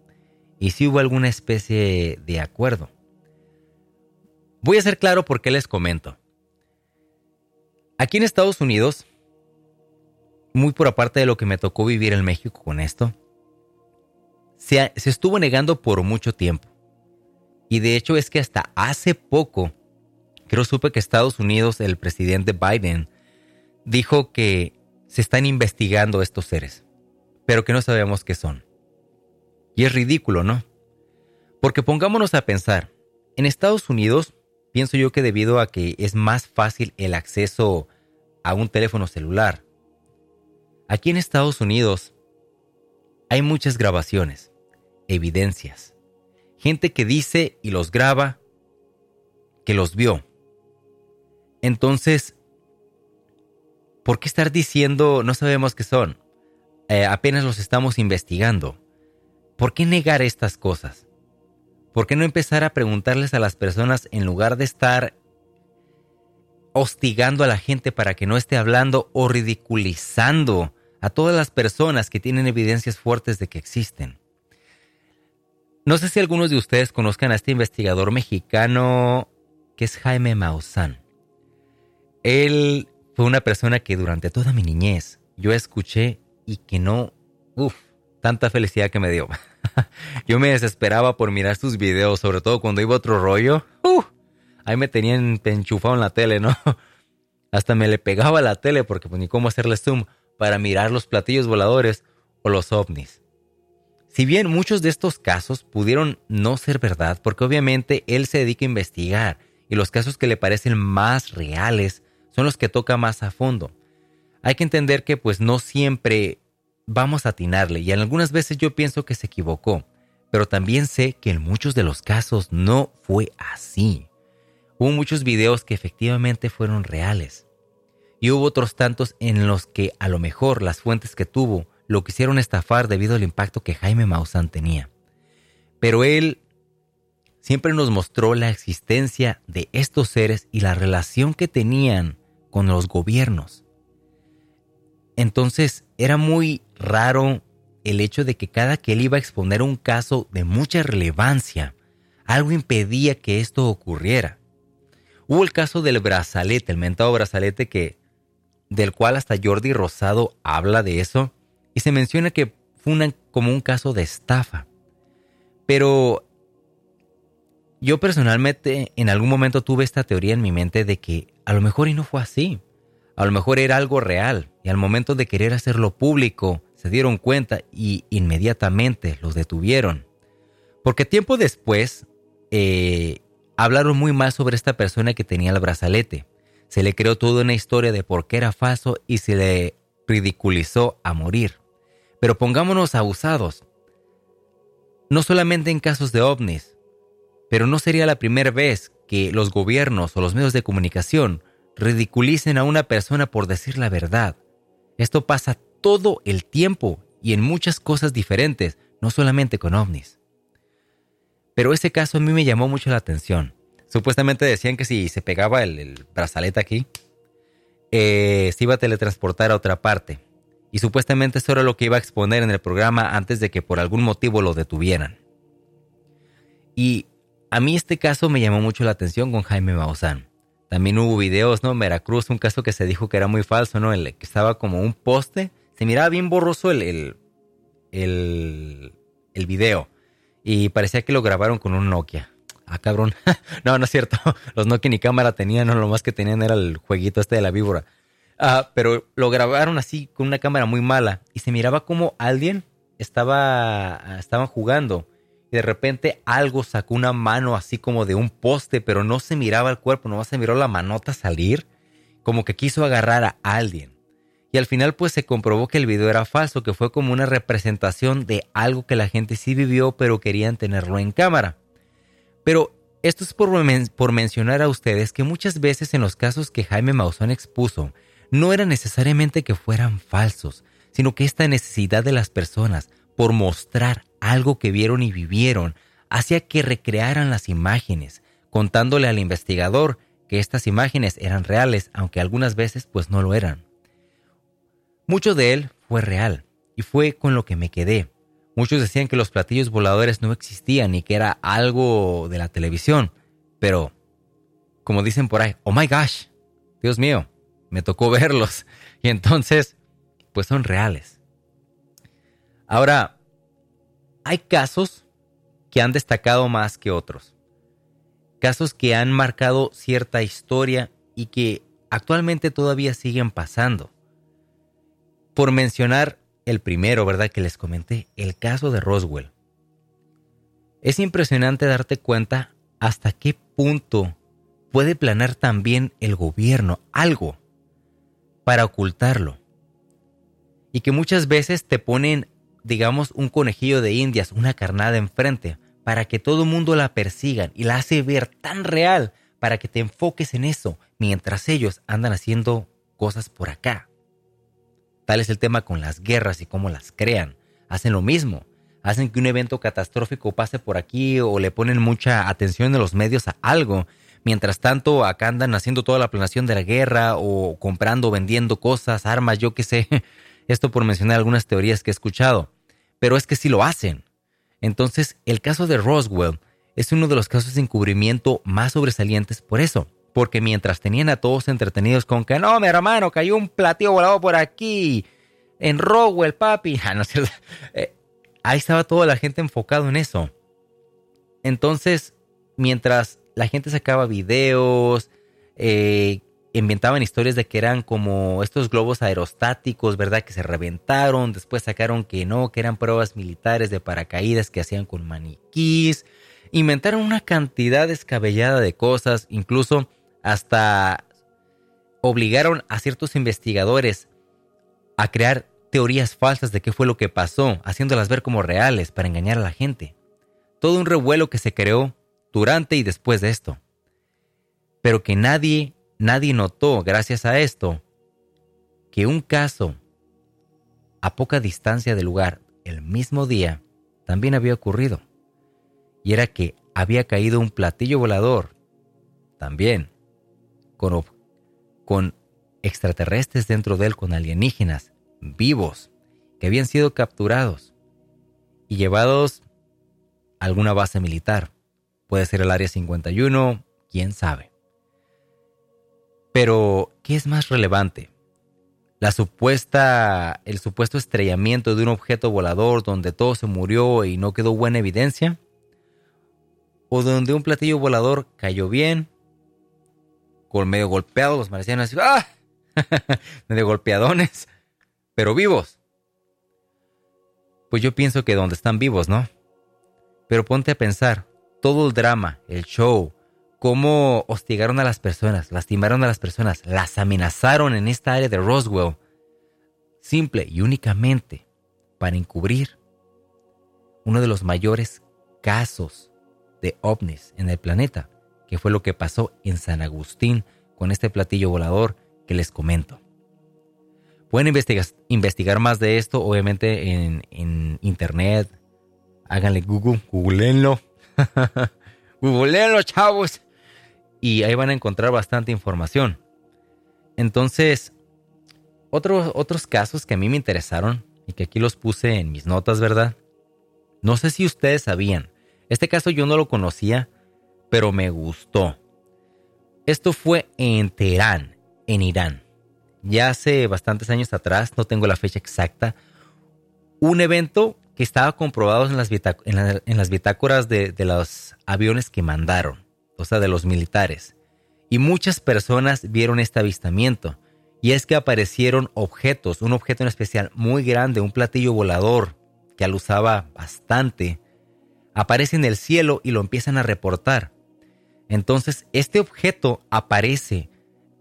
Y si hubo alguna especie de acuerdo. Voy a ser claro por qué les comento. Aquí en Estados Unidos, muy por aparte de lo que me tocó vivir en México con esto, se, estuvo negando por mucho tiempo. Y de hecho es que hasta hace poco, creo supe que Estados Unidos, el presidente Biden, dijo que se están investigando estos seres, pero que no sabemos qué son. Y es ridículo, ¿no? Porque pongámonos a pensar, en Estados Unidos, pienso yo que debido a que es más fácil el acceso a un teléfono celular, Aquí en Estados Unidos hay muchas grabaciones, evidencias, gente que dice y los graba que los vio. Entonces, ¿por qué estar diciendo no sabemos qué son? Eh, apenas los estamos investigando. ¿Por qué negar estas cosas? ¿Por qué no empezar a preguntarles a las personas en lugar de estar hostigando a la gente para que no esté hablando o ridiculizando a todas las personas que tienen evidencias fuertes de que existen? No sé si algunos de ustedes conozcan a este investigador mexicano que es Jaime Maussan. Él fue una persona que durante toda mi niñez yo escuché y que no, uff, tanta felicidad que me dio. yo me desesperaba por mirar sus videos, sobre todo cuando iba otro rollo. ahí me tenían enchufado en la tele, ¿no? Hasta me le pegaba la tele porque pues ni cómo hacerle zoom para mirar los platillos voladores o los ovnis. Si bien muchos de estos casos pudieron no ser verdad, porque obviamente él se dedica a investigar y los casos que le parecen más reales son los que toca más a fondo. Hay que entender que pues no siempre vamos a atinarle y en algunas veces yo pienso que se equivocó, pero también sé que en muchos de los casos no fue así. Hubo muchos videos que efectivamente fueron reales y hubo otros tantos en los que a lo mejor las fuentes que tuvo lo quisieron estafar debido al impacto que Jaime Maussan tenía. Pero él siempre nos mostró la existencia de estos seres y la relación que tenían con los gobiernos. Entonces era muy raro el hecho de que cada que él iba a exponer un caso de mucha relevancia, algo impedía que esto ocurriera. Hubo el caso del brazalete, el mentado brazalete que del cual hasta Jordi Rosado habla de eso y se menciona que fue como un caso de estafa. Pero yo personalmente en algún momento tuve esta teoría en mi mente de que a lo mejor y no fue así. A lo mejor era algo real y al momento de querer hacerlo público se dieron cuenta y inmediatamente los detuvieron. Porque tiempo después eh, hablaron muy mal sobre esta persona que tenía el brazalete. Se le creó toda una historia de por qué era falso y se le ridiculizó a morir. Pero pongámonos abusados. No solamente en casos de ovnis, pero no sería la primera vez que los gobiernos o los medios de comunicación ridiculicen a una persona por decir la verdad. Esto pasa todo el tiempo y en muchas cosas diferentes, no solamente con ovnis. Pero ese caso a mí me llamó mucho la atención. Supuestamente decían que si se pegaba el, brazalete aquí, eh, se iba a teletransportar a otra parte. Y supuestamente eso era lo que iba a exponer en el programa antes de que por algún motivo lo detuvieran. Y a mí este caso me llamó mucho la atención con Jaime Maussan. También hubo videos, ¿no? Veracruz, un caso que se dijo que era muy falso, ¿no? El que estaba como un poste. Se miraba bien borroso el, el, el, el video. Y parecía que lo grabaron con un Nokia. Ah, cabrón. no, no es cierto. Los Nokia ni cámara tenían, lo más que tenían era el jueguito este de la víbora. Ah, pero lo grabaron así con una cámara muy mala y se miraba como alguien estaba, estaban jugando y de repente algo sacó una mano así como de un poste, pero no se miraba el cuerpo, nomás se miró la manota salir, como que quiso agarrar a alguien. Y al final pues se comprobó que el video era falso, que fue como una representación de algo que la gente sí vivió, pero querían tenerlo en cámara. Pero esto es por, mencionar a ustedes que muchas veces en los casos que Jaime Maussan expuso, no era necesariamente que fueran falsos, sino que esta necesidad de las personas por mostrar algo que vieron y vivieron hacía que recrearan las imágenes, contándole al investigador que estas imágenes eran reales, aunque algunas veces pues no lo eran. Mucho de él fue real, y fue con lo que me quedé. Muchos decían que los platillos voladores no existían y que era algo de la televisión, pero, como dicen por ahí, oh my gosh, Dios mío, me tocó verlos. Y entonces, pues son reales. Ahora, hay casos que han destacado más que otros. Casos que han marcado cierta historia y que actualmente todavía siguen pasando. Por mencionar el primero, ¿verdad? Que les comenté, el caso de Roswell. Es impresionante darte cuenta hasta qué punto puede planear también el gobierno algo para ocultarlo. Y que muchas veces te ponen, digamos, un conejillo de indias, una carnada enfrente, para que todo el mundo la persigan y la hace ver tan real para que te enfoques en eso, mientras ellos andan haciendo cosas por acá, Tal es el tema con las guerras y cómo las crean. Hacen lo mismo. Hacen que un evento catastrófico pase por aquí o le ponen mucha atención de los medios a algo. Mientras tanto, acá andan haciendo toda la planeación de la guerra o comprando, vendiendo cosas, armas, yo qué sé. Esto por mencionar algunas teorías que he escuchado. Pero es que sí lo hacen. Entonces, el caso de Roswell es uno de los casos de encubrimiento más sobresalientes por eso. Porque mientras tenían a todos entretenidos con que no, mi hermano, cayó un platillo volado por aquí, en Roswell, papi. Ah, no, eh, ahí estaba toda la gente enfocado en eso. Entonces, mientras la gente sacaba videos, eh, inventaban historias de que eran como estos globos aerostáticos, ¿verdad? Que se reventaron, después sacaron que no, que eran pruebas militares de paracaídas que hacían con maniquís, inventaron una cantidad descabellada de cosas, incluso hasta obligaron a ciertos investigadores a crear teorías falsas de qué fue lo que pasó, haciéndolas ver como reales para engañar a la gente. Todo un revuelo que se creó durante y después de esto. Pero que nadie Nadie notó, gracias a esto, que un caso a poca distancia del lugar, el mismo día, también había ocurrido. Y era que había caído un platillo volador, también, con, extraterrestres dentro de él, con alienígenas vivos, que habían sido capturados y llevados a alguna base militar. Puede ser el Área 51, quién sabe. Pero, ¿qué es más relevante? La supuesta, el supuesto estrellamiento de un objeto volador donde todo se murió y no quedó buena evidencia? ¿O donde un platillo volador cayó bien, con medio golpeado, los marcianos, ¡ah! medio golpeadones, pero vivos? Pues yo pienso que donde están vivos, ¿no? Pero ponte a pensar, todo el drama, el show, cómo hostigaron a las personas, lastimaron a las personas, las amenazaron en esta área de Roswell, simple y únicamente para encubrir uno de los mayores casos de ovnis en el planeta, que fue lo que pasó en San Agustín con este platillo volador que les comento. Pueden investigar, más de esto, obviamente, en, en internet. Háganle Google, googleenlo. googleenlo, chavos y ahí van a encontrar bastante información. Entonces, otros, otros casos que a mí me interesaron y que aquí los puse en mis notas, ¿verdad? No sé si ustedes sabían. Este caso yo no lo conocía, pero me gustó. Esto fue en Teherán, en Irán. Ya hace bastantes años atrás, no tengo la fecha exacta, un evento que estaba comprobado en las, bitácoras de los aviones que mandaron o sea, de los militares. Y muchas personas vieron este avistamiento. Y es que aparecieron objetos, un objeto en especial muy grande, un platillo volador que alusaba bastante, aparece en el cielo y lo empiezan a reportar. Entonces, este objeto aparece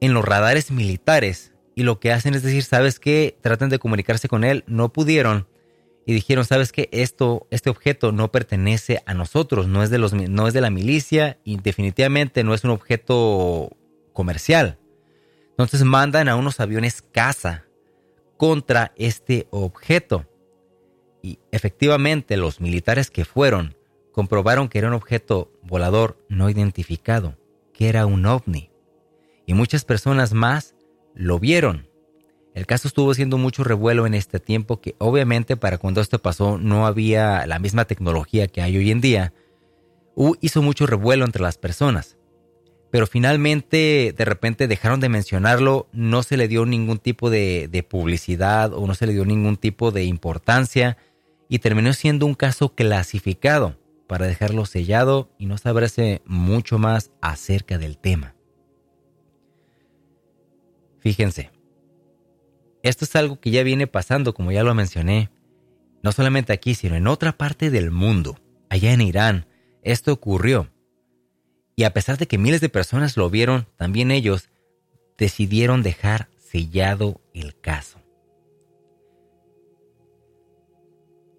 en los radares militares y lo que hacen es decir, ¿sabes qué? Tratan de comunicarse con él, no pudieron y dijeron, ¿sabes qué? Esto, este objeto no pertenece a nosotros, no es, de los, no es de la milicia y definitivamente no es un objeto comercial. Entonces mandan a unos aviones caza contra este objeto. Y efectivamente los militares que fueron comprobaron que era un objeto volador no identificado, que era un ovni. Y muchas personas más lo vieron. El caso estuvo haciendo mucho revuelo en este tiempo que obviamente para cuando esto pasó no había la misma tecnología que hay hoy en día. hizo mucho revuelo entre las personas. Pero finalmente de repente dejaron de mencionarlo, no se le dio ningún tipo de, de publicidad o no se le dio ningún tipo de importancia y terminó siendo un caso clasificado para dejarlo sellado y no saberse mucho más acerca del tema. Fíjense, esto es algo que ya viene pasando, como ya lo mencioné, no solamente aquí, sino en otra parte del mundo, allá en Irán. Esto ocurrió. Y a pesar de que miles de personas lo vieron, también ellos decidieron dejar sellado el caso.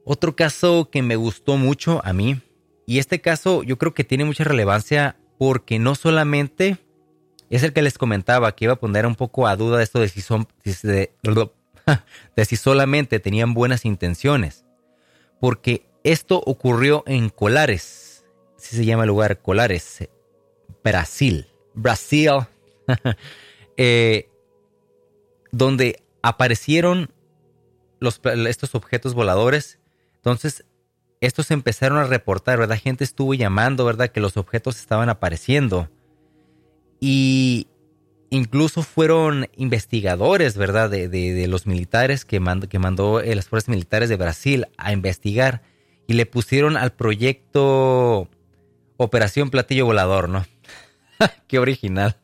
Otro caso que me gustó mucho a mí, y este caso yo creo que tiene mucha relevancia porque no solamente es el que les comentaba que iba a poner un poco a duda esto de si son. de si solamente tenían buenas intenciones. Porque esto ocurrió en Colares, si se llama el lugar Colares, Brasil. Brasil. Eh, donde aparecieron estos objetos voladores. Entonces, estos empezaron a reportar, ¿verdad? Gente estuvo llamando, ¿verdad? Que los objetos estaban apareciendo. Y incluso fueron investigadores, ¿verdad? De, los militares que, que mandó eh, las fuerzas militares de Brasil a investigar. Y le pusieron al proyecto Operación Platillo Volador, ¿no? Qué original.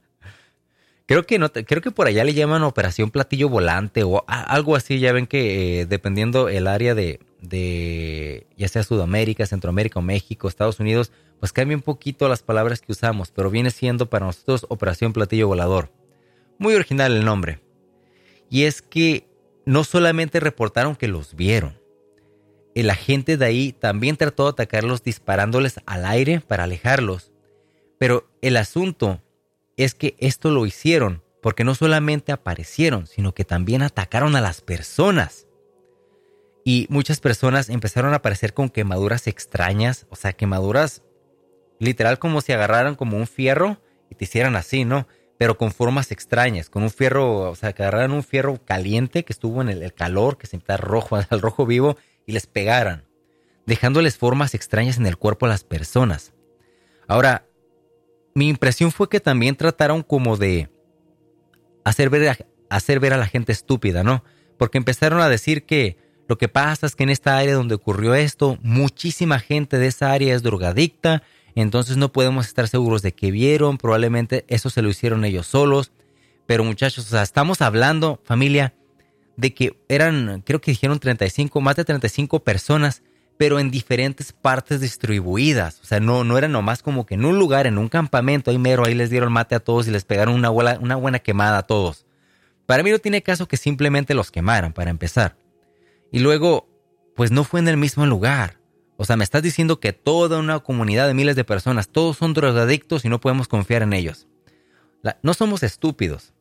Creo que no, creo que por allá le llaman operación platillo volante o algo así. Ya ven que eh, dependiendo el área de, de, ya sea Sudamérica, Centroamérica México, Estados Unidos, pues cambia un poquito las palabras que usamos, pero viene siendo para nosotros operación platillo volador. Muy original el nombre. Y es que no solamente reportaron que los vieron, el agente de ahí también trató de atacarlos disparándoles al aire para alejarlos. Pero el asunto es que esto lo hicieron porque no solamente aparecieron, sino que también atacaron a las personas. Y muchas personas empezaron a aparecer con quemaduras extrañas, o sea, quemaduras literal como si agarraran como un fierro y te hicieran así, ¿no? Pero con formas extrañas, con un fierro, o sea, que agarraran un fierro caliente que estuvo en el, calor, que se está rojo, al rojo vivo, y les pegaran, dejándoles formas extrañas en el cuerpo a las personas. Ahora, mi impresión fue que también trataron como de hacer ver, a, hacer ver a la gente estúpida, ¿no? Porque empezaron a decir que lo que pasa es que en esta área donde ocurrió esto, muchísima gente de esa área es drogadicta, entonces no podemos estar seguros de que vieron, probablemente eso se lo hicieron ellos solos. Pero muchachos, o sea, estamos hablando, familia, de que eran, creo que dijeron 35, más de 35 personas pero en diferentes partes distribuidas. O sea, no, no era nomás como que en un lugar, en un campamento, ahí mero, ahí les dieron mate a todos y les pegaron una buena, una buena quemada a todos. Para mí no tiene caso que simplemente los quemaran, para empezar. Y luego, pues no fue en el mismo lugar. O sea, me estás diciendo que toda una comunidad de miles de personas, todos son drogadictos y no podemos confiar en ellos. no somos estúpidos.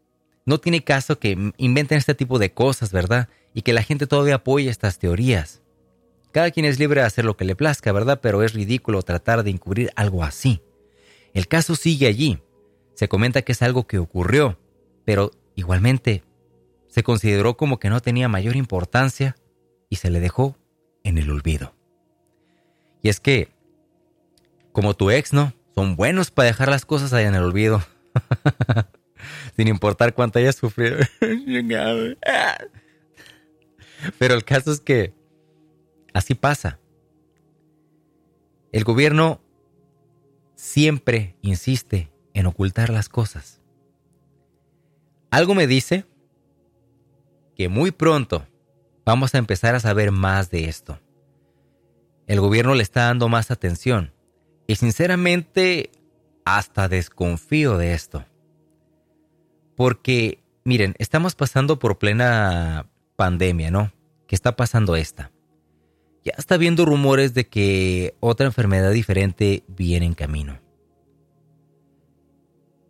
No tiene caso que inventen este tipo de cosas, ¿verdad? Y que la gente todavía apoye estas teorías. Cada quien es libre de hacer lo que le plazca, ¿verdad? Pero es ridículo tratar de encubrir algo así. El caso sigue allí. Se comenta que es algo que ocurrió, pero igualmente se consideró como que no tenía mayor importancia y se le dejó en el olvido. Y es que, como tu ex, ¿no? Son buenos para dejar las cosas ahí en el olvido. Sin importar cuánto hayas sufrido. Pero el caso es que Así pasa. El gobierno siempre insiste en ocultar las cosas. Algo me dice que muy pronto vamos a empezar a saber más de esto. El gobierno le está dando más atención y sinceramente hasta desconfío de esto. Porque, miren, estamos pasando por plena pandemia, ¿no? ¿Qué está pasando esta? Ya está viendo rumores de que otra enfermedad diferente viene en camino.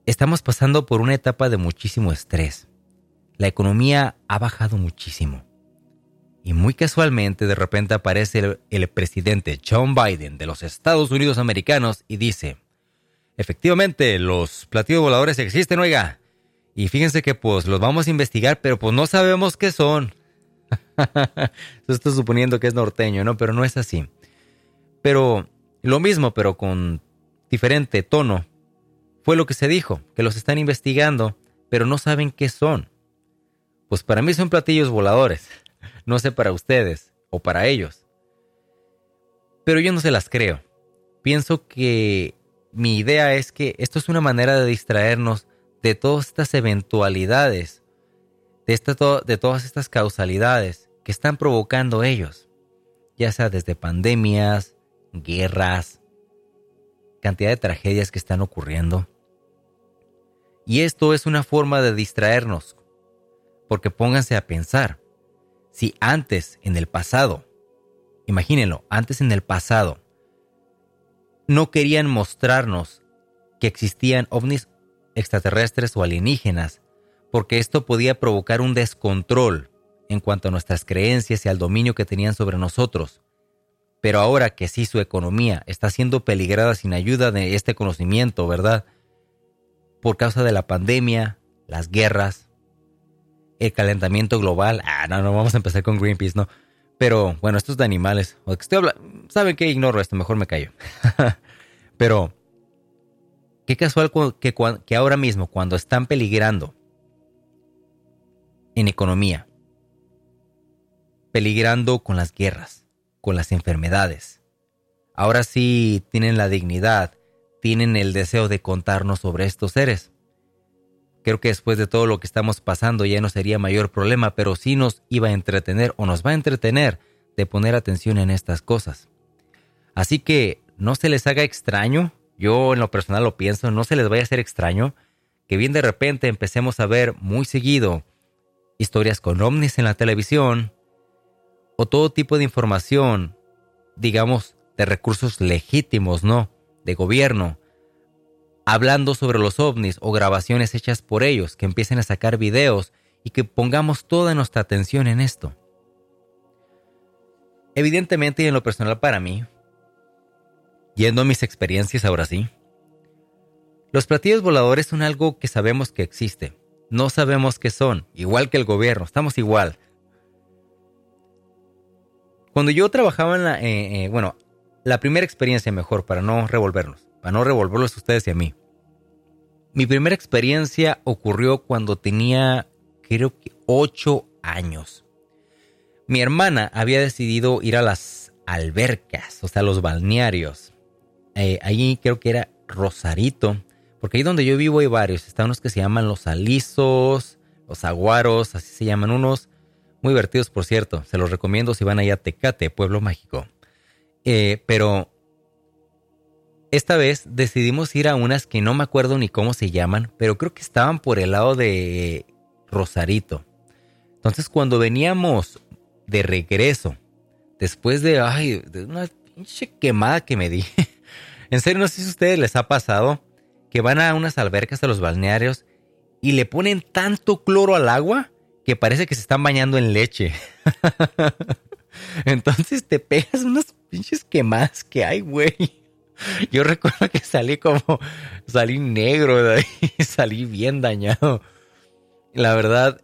Estamos pasando por una etapa de muchísimo estrés. La economía ha bajado muchísimo. Y muy casualmente de repente aparece el, presidente John Biden de los Estados Unidos americanos y dice, efectivamente, los platillos voladores existen, oiga. Y fíjense que pues los vamos a investigar, pero pues no sabemos qué son. Esto suponiendo que es norteño, ¿no? Pero no es así. Pero lo mismo, pero con diferente tono. Fue lo que se dijo, que los están investigando, pero no saben qué son. Pues para mí son platillos voladores. No sé para ustedes o para ellos. Pero yo no se las creo. Pienso que mi idea es que esto es una manera de distraernos de todas estas eventualidades de, de todas estas causalidades que están provocando ellos, ya sea desde pandemias, guerras, cantidad de tragedias que están ocurriendo. Y esto es una forma de distraernos, porque pónganse a pensar, si antes, en el pasado, imagínenlo, antes en el pasado, no querían mostrarnos que existían ovnis extraterrestres o alienígenas porque esto podía provocar un descontrol en cuanto a nuestras creencias y al dominio que tenían sobre nosotros. Pero ahora que sí su economía está siendo peligrada sin ayuda de este conocimiento, ¿verdad? Por causa de la pandemia, las guerras, el calentamiento global. Ah, no, no vamos a empezar con Greenpeace, no. Pero bueno, estos de animales. Estoy ¿Saben qué? Ignoro esto, mejor me callo. Pero qué casual que, que ahora mismo, cuando están peligrando en economía, peligrando con las guerras, con las enfermedades, ahora sí tienen la dignidad, tienen el deseo de contarnos sobre estos seres. Creo que después de todo lo que estamos pasando ya no sería mayor problema, pero sí nos iba a entretener o nos va a entretener de poner atención en estas cosas. Así que no se les haga extraño, yo en lo personal lo pienso, no se les vaya a hacer extraño que bien de repente empecemos a ver muy seguido historias con ovnis en la televisión o todo tipo de información, digamos, de recursos legítimos, ¿no? De gobierno, hablando sobre los ovnis o grabaciones hechas por ellos, que empiecen a sacar videos y que pongamos toda nuestra atención en esto. Evidentemente y en lo personal para mí, yendo a mis experiencias ahora sí, los platillos voladores son algo que sabemos que existe. No sabemos qué son, igual que el gobierno, estamos igual. Cuando yo trabajaba en la, eh, eh, bueno, la primera experiencia mejor para no revolvernos para no revolverlos a ustedes y a mí. Mi primera experiencia ocurrió cuando tenía, creo que, ocho años. Mi hermana había decidido ir a las albercas, o sea, los balnearios. Eh, ahí creo que era Rosarito, porque ahí donde yo vivo hay varios. Están unos que se llaman los alisos, los aguaros, así se llaman unos. Muy divertidos, por cierto. Se los recomiendo si van allá a Tecate, Pueblo Mágico. Eh, pero esta vez decidimos ir a unas que no me acuerdo ni cómo se llaman, pero creo que estaban por el lado de Rosarito. Entonces cuando veníamos de regreso, después de, ay, una pinche quemada que me di, en serio no sé si a ustedes les ha pasado que van a unas albercas a los balnearios y le ponen tanto cloro al agua que parece que se están bañando en leche. Entonces te pegas unas pinches quemadas que hay, güey. Yo recuerdo que salí como, salí negro de ahí, salí bien dañado. La verdad,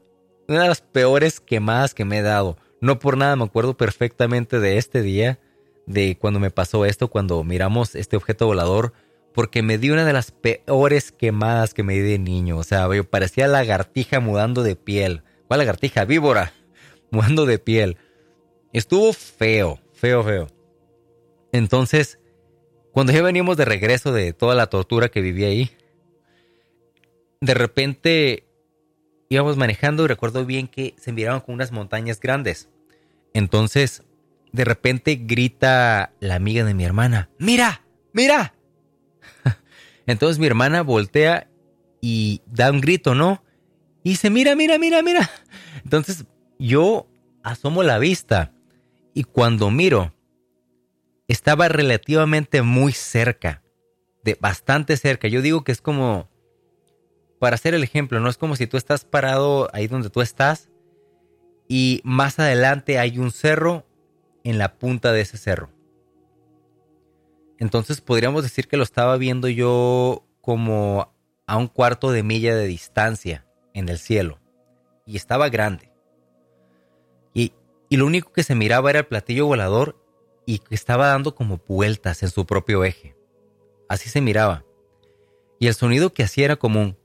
una de las peores quemadas que me he dado. No por nada me acuerdo perfectamente de este día, de cuando me pasó esto, cuando miramos este objeto volador, porque me di una de las peores quemadas que me di de niño. O sea, yo parecía lagartija mudando de piel. ¿Cuál lagartija? Víbora, mudando de piel. Estuvo feo, feo, feo. Entonces, cuando ya veníamos de regreso de toda la tortura que viví ahí, de repente íbamos manejando y recuerdo bien que se miraban con unas montañas grandes. Entonces, de repente grita la amiga de mi hermana, mira, mira. Entonces mi hermana voltea y da un grito, ¿no? Y dice, mira, mira, mira, mira. Entonces yo asomo la vista y cuando miro, estaba relativamente muy cerca, de bastante cerca. Yo digo que es como, para hacer el ejemplo, no es como si tú estás parado ahí donde tú estás y más adelante hay un cerro en la punta de ese cerro. Entonces podríamos decir que lo estaba viendo yo como a un cuarto de milla de distancia en el cielo. Y estaba grande. Y, y lo único que se miraba era el platillo volador y que estaba dando como vueltas en su propio eje. Así se miraba. Y el sonido que hacía era como un...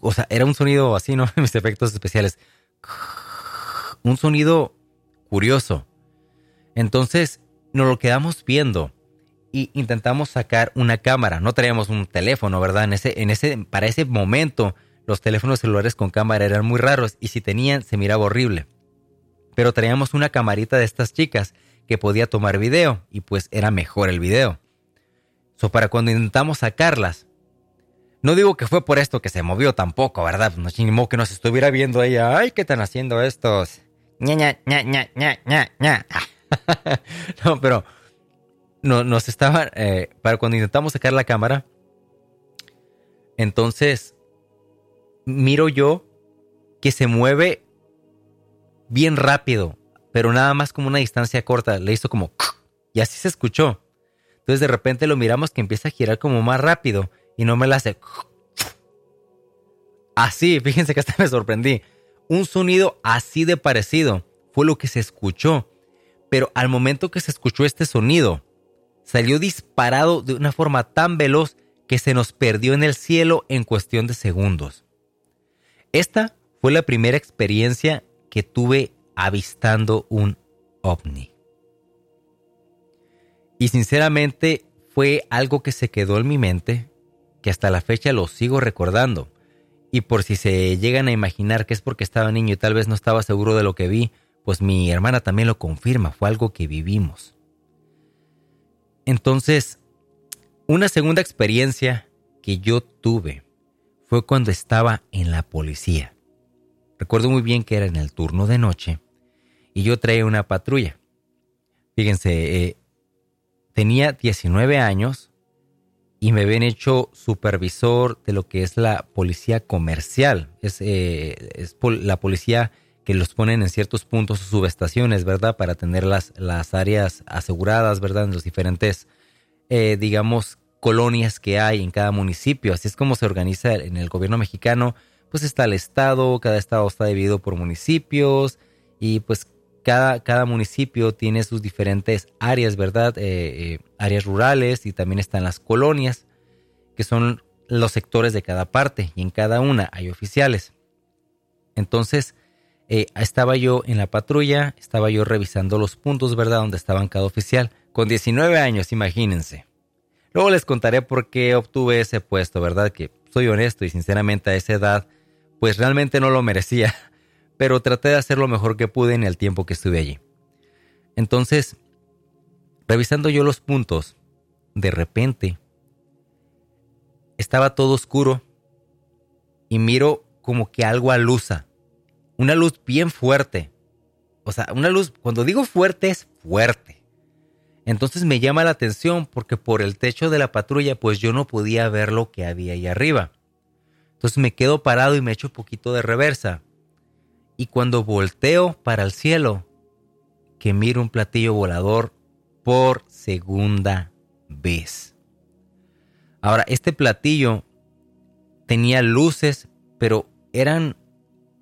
O sea, era un sonido así, ¿no? Mis efectos especiales. Un sonido curioso. Entonces, nos lo quedamos viendo y intentamos sacar una cámara. No traíamos un teléfono, ¿verdad? En ese, en ese, para ese momento, los teléfonos celulares con cámara eran muy raros y si tenían, se miraba horrible pero traíamos una camarita de estas chicas que podía tomar video y pues era mejor el video. So, para cuando intentamos sacarlas, no digo que fue por esto que se movió tampoco, ¿verdad? No chingó que nos estuviera viendo ahí, ay, ¿qué están haciendo estos? Ña, ña, ña, ña, ña, ña, ña. no, pero no, nos estaba, eh, para cuando intentamos sacar la cámara, entonces miro yo que se mueve bien rápido, pero nada más como una distancia corta. Le hizo como... Y así se escuchó. Entonces de repente lo miramos que empieza a girar como más rápido y no me la hace... Así, fíjense que hasta me sorprendí. Un sonido así de parecido fue lo que se escuchó. Pero al momento que se escuchó este sonido, salió disparado de una forma tan veloz que se nos perdió en el cielo en cuestión de segundos. Esta fue la primera experiencia que tuve avistando un ovni. Y sinceramente fue algo que se quedó en mi mente, que hasta la fecha lo sigo recordando. Y por si se llegan a imaginar que es porque estaba niño y tal vez no estaba seguro de lo que vi, pues mi hermana también lo confirma, fue algo que vivimos. Entonces, una segunda experiencia que yo tuve fue cuando estaba en la policía. Recuerdo muy bien que era en el turno de noche y yo traía una patrulla. Fíjense, eh, tenía 19 años y me habían hecho supervisor de lo que es la policía comercial. Es, eh, la policía que los ponen en ciertos puntos o subestaciones, ¿verdad? Para tener las, las áreas aseguradas, ¿verdad? En los diferentes, eh, digamos, colonias que hay en cada municipio. Así es como se organiza en el gobierno mexicano. Pues está el estado, cada estado está dividido por municipios y pues cada, cada municipio tiene sus diferentes áreas, ¿verdad? Eh, eh, áreas rurales y también están las colonias, que son los sectores de cada parte y en cada una hay oficiales. Entonces, eh, estaba yo en la patrulla, estaba yo revisando los puntos, ¿verdad? Donde estaban cada oficial. Con 19 años, imagínense. Luego les contaré por qué obtuve ese puesto, ¿verdad? Que soy honesto y sinceramente a esa edad, pues realmente no lo merecía pero traté de hacer lo mejor que pude en el tiempo que estuve allí. Entonces, revisando yo los puntos, de repente estaba todo oscuro y miro como que algo alusa, una luz bien fuerte. O sea, una luz, cuando digo fuerte es fuerte. Entonces me llama la atención porque por el techo de la patrulla pues yo no podía ver lo que había ahí arriba. Entonces me quedo parado y me echo un poquito de reversa y cuando volteo para el cielo, que miro un platillo volador por segunda vez. Ahora, este platillo tenía luces, pero eran,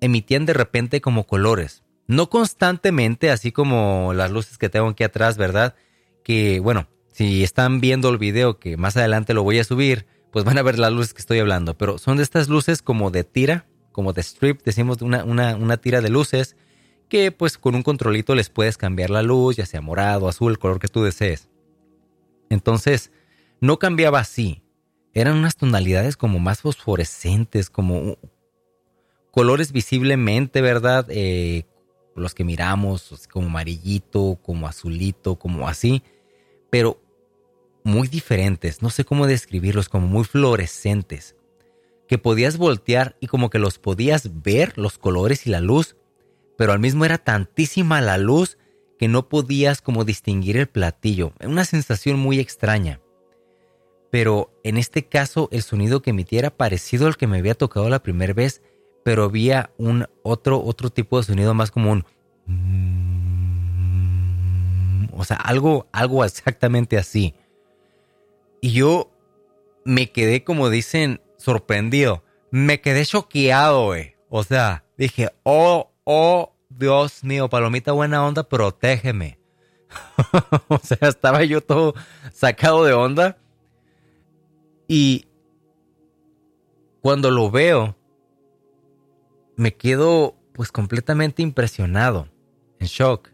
emitían de repente como colores. No constantemente, así como las luces que tengo aquí atrás, ¿verdad? Que, bueno, si están viendo el video que más adelante lo voy a subir, pues van a ver las luces que estoy hablando. Pero son de estas luces como de tira, como de strip, decimos una, una, tira de luces que pues con un controlito les puedes cambiar la luz, ya sea morado, azul, el color que tú desees. Entonces, no cambiaba así. Eran unas tonalidades como más fosforescentes, como colores visiblemente, ¿verdad? Eh, los que miramos, como amarillito, como azulito, como así, pero muy diferentes. No sé cómo describirlos, como muy fluorescentes que podías voltear y como que los podías ver, los colores y la luz, pero al mismo era tantísima la luz que no podías como distinguir el platillo. Una sensación muy extraña. Pero en este caso el sonido que emitía era parecido al que me había tocado la primera vez, pero había un otro, otro tipo de sonido más como un... O sea, algo, algo exactamente así. Y yo me quedé, como dicen, sorprendido. Me quedé choqueado, güey. O sea, dije, oh, oh, Dios mío, palomita buena onda, protégeme. o sea, estaba yo todo sacado de onda. Y cuando lo veo, me quedo pues completamente impresionado, en shock.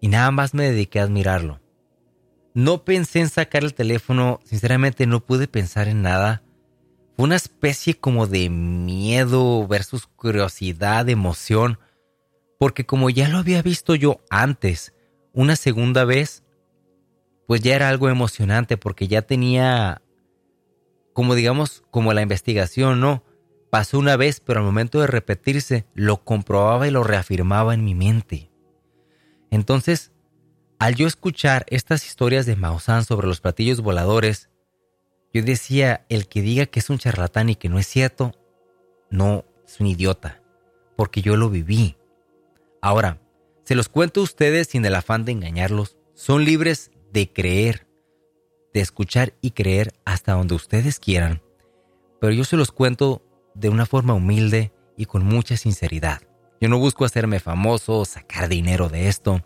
Y nada más me dediqué a admirarlo. No pensé en sacar el teléfono, sinceramente no pude pensar en nada fue una especie como de miedo versus curiosidad, emoción, porque como ya lo había visto yo antes, una segunda vez, pues ya era algo emocionante porque ya tenía, como digamos, como la investigación, ¿no? Pasó una vez, pero al momento de repetirse, lo comprobaba y lo reafirmaba en mi mente. Entonces, al yo escuchar estas historias de Maussan sobre los platillos voladores, yo decía, el que diga que es un charlatán y que no es cierto, no, es un idiota. porque yo lo viví. Ahora, se los cuento a ustedes sin el afán de engañarlos. Son libres de creer, de escuchar y creer hasta donde ustedes quieran. Pero yo se los cuento de una forma humilde y con mucha sinceridad. Yo no busco hacerme famoso o sacar dinero de esto.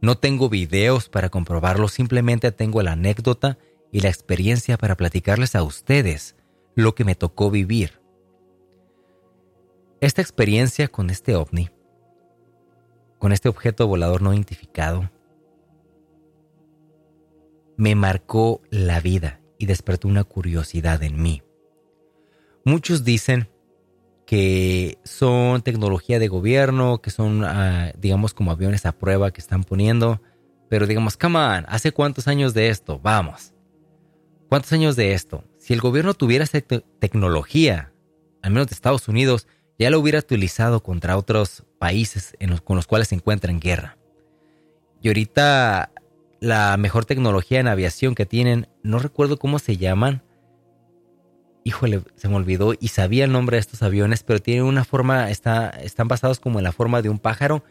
No tengo videos para comprobarlo, simplemente tengo la anécdota y la experiencia para platicarles a ustedes lo que me tocó vivir. Esta experiencia con este ovni, con este objeto volador no identificado, me marcó la vida y despertó una curiosidad en mí. Muchos dicen que son tecnología de gobierno, que son, ah, digamos, como aviones a prueba que están poniendo. Pero digamos, come on, ¿hace cuántos años de esto? Vamos. ¿Cuántos años de esto? Si el gobierno tuviera esa tecnología, al menos de Estados Unidos, ya lo hubiera utilizado contra otros países con los cuales se encuentra en guerra. Y ahorita la mejor tecnología en aviación que tienen, no recuerdo cómo se llaman, híjole, se me olvidó y sabía el nombre de estos aviones, pero tienen una forma, está, están basados como en la forma de un pájaro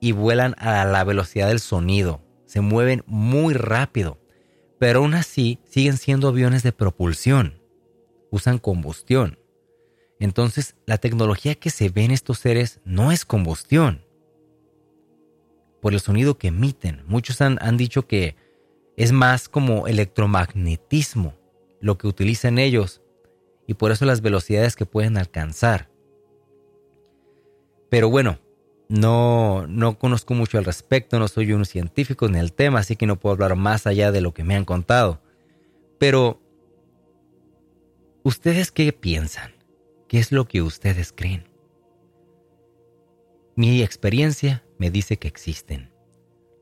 y vuelan a la velocidad del sonido. Se mueven muy rápido, pero aún así siguen siendo aviones de propulsión. Usan combustión. Entonces, la tecnología que se ve en estos seres no es combustión. Por el sonido que emiten. Muchos han, han dicho que es más como electromagnetismo lo que utilizan ellos y por eso las velocidades que pueden alcanzar. Pero bueno, no, no conozco mucho al respecto, no soy un científico en el tema, así que no puedo hablar más allá de lo que me han contado. Pero, ¿ustedes qué piensan? ¿Qué es lo que ustedes creen? Mi experiencia me dice que existen.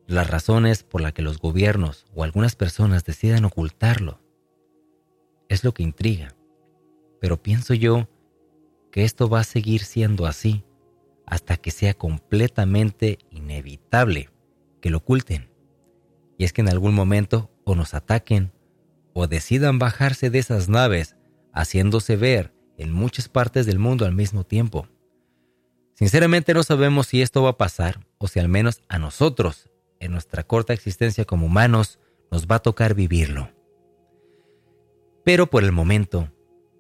Las razones por las que los gobiernos o algunas personas decidan ocultarlo es lo que intriga. Pero pienso yo que esto va a seguir siendo así hasta que sea completamente inevitable que lo oculten. Y es que en algún momento o nos ataquen o decidan bajarse de esas naves haciéndose ver en muchas partes del mundo al mismo tiempo. Sinceramente no sabemos si esto va a pasar o si al menos a nosotros, en nuestra corta existencia como humanos, nos va a tocar vivirlo. Pero por el momento,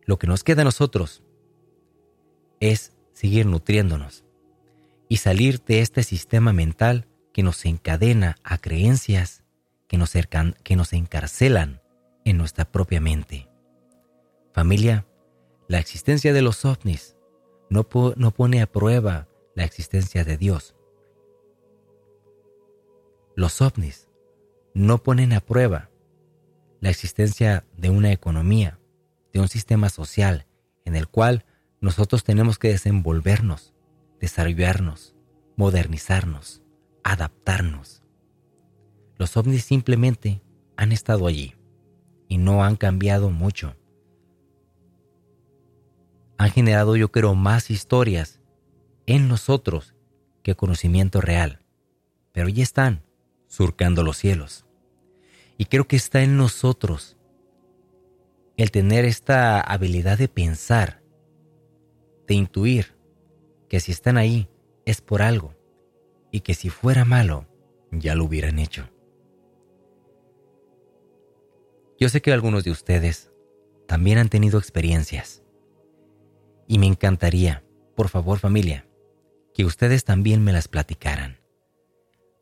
lo que nos queda a nosotros es seguir nutriéndonos y salir de este sistema mental que nos encadena a creencias que nos, que nos encarcelan en nuestra propia mente. Familia, la existencia de los ovnis no, no pone a prueba la existencia de Dios. Los ovnis no ponen a prueba la existencia de una economía, de un sistema social en el cual nosotros tenemos que desenvolvernos, desarrollarnos, modernizarnos, adaptarnos. Los ovnis simplemente han estado allí y no han cambiado mucho. Han generado, yo creo, más historias en nosotros que conocimiento real, pero ya están surcando los cielos. Y creo que está en nosotros el tener esta habilidad de pensar, de intuir que si están ahí es por algo y que si fuera malo ya lo hubieran hecho. Yo sé que algunos de ustedes también han tenido experiencias y me encantaría, por favor familia, que ustedes también me las platicaran,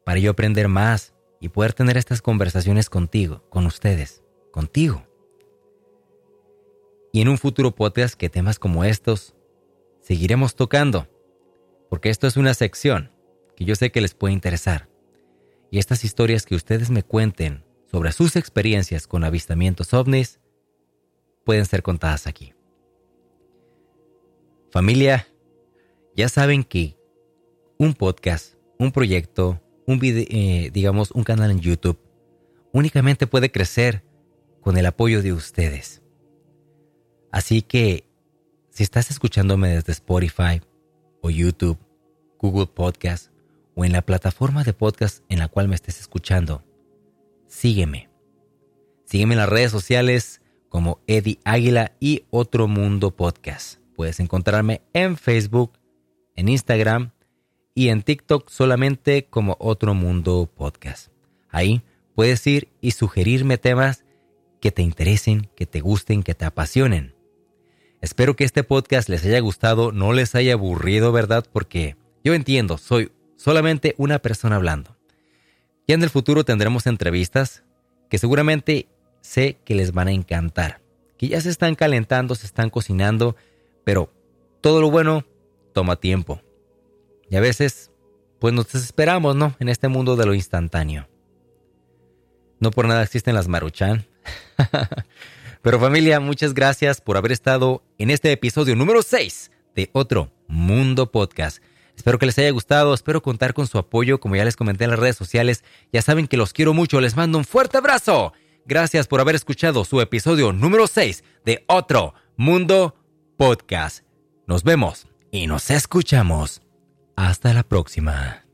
para yo aprender más y poder tener estas conversaciones contigo, con ustedes, contigo y en un futuro podcast que temas como estos seguiremos tocando, porque esto es una sección que yo sé que les puede interesar. Y estas historias que ustedes me cuenten sobre sus experiencias con avistamientos ovnis pueden ser contadas aquí. Familia, ya saben que un podcast, un proyecto, un eh, digamos un canal en YouTube, únicamente puede crecer con el apoyo de ustedes. Así que, si estás escuchándome desde Spotify o YouTube, Google Podcast o en la plataforma de podcast en la cual me estés escuchando, sígueme. Sígueme en las redes sociales como Eddie Águila y Otro Mundo Podcast. Puedes encontrarme en Facebook, en Instagram y en TikTok solamente como Otro Mundo Podcast. Ahí puedes ir y sugerirme temas que te interesen, que te gusten, que te apasionen. Espero que este podcast les haya gustado, no les haya aburrido, ¿verdad? Porque yo entiendo, soy solamente una persona hablando. Ya en el futuro tendremos entrevistas que seguramente sé que les van a encantar, que ya se están calentando, se están cocinando, pero todo lo bueno toma tiempo. Y a veces, pues nos desesperamos, ¿no? En este mundo de lo instantáneo. No por nada existen las maruchan. Pero familia, muchas gracias por haber estado en este episodio número 6 de Otro Mundo Podcast. Espero que les haya gustado, espero contar con su apoyo, como ya les comenté en las redes sociales. Ya saben que los quiero mucho, les mando un fuerte abrazo. Gracias por haber escuchado su episodio número 6 de Otro Mundo Podcast. Nos vemos y nos escuchamos. Hasta la próxima.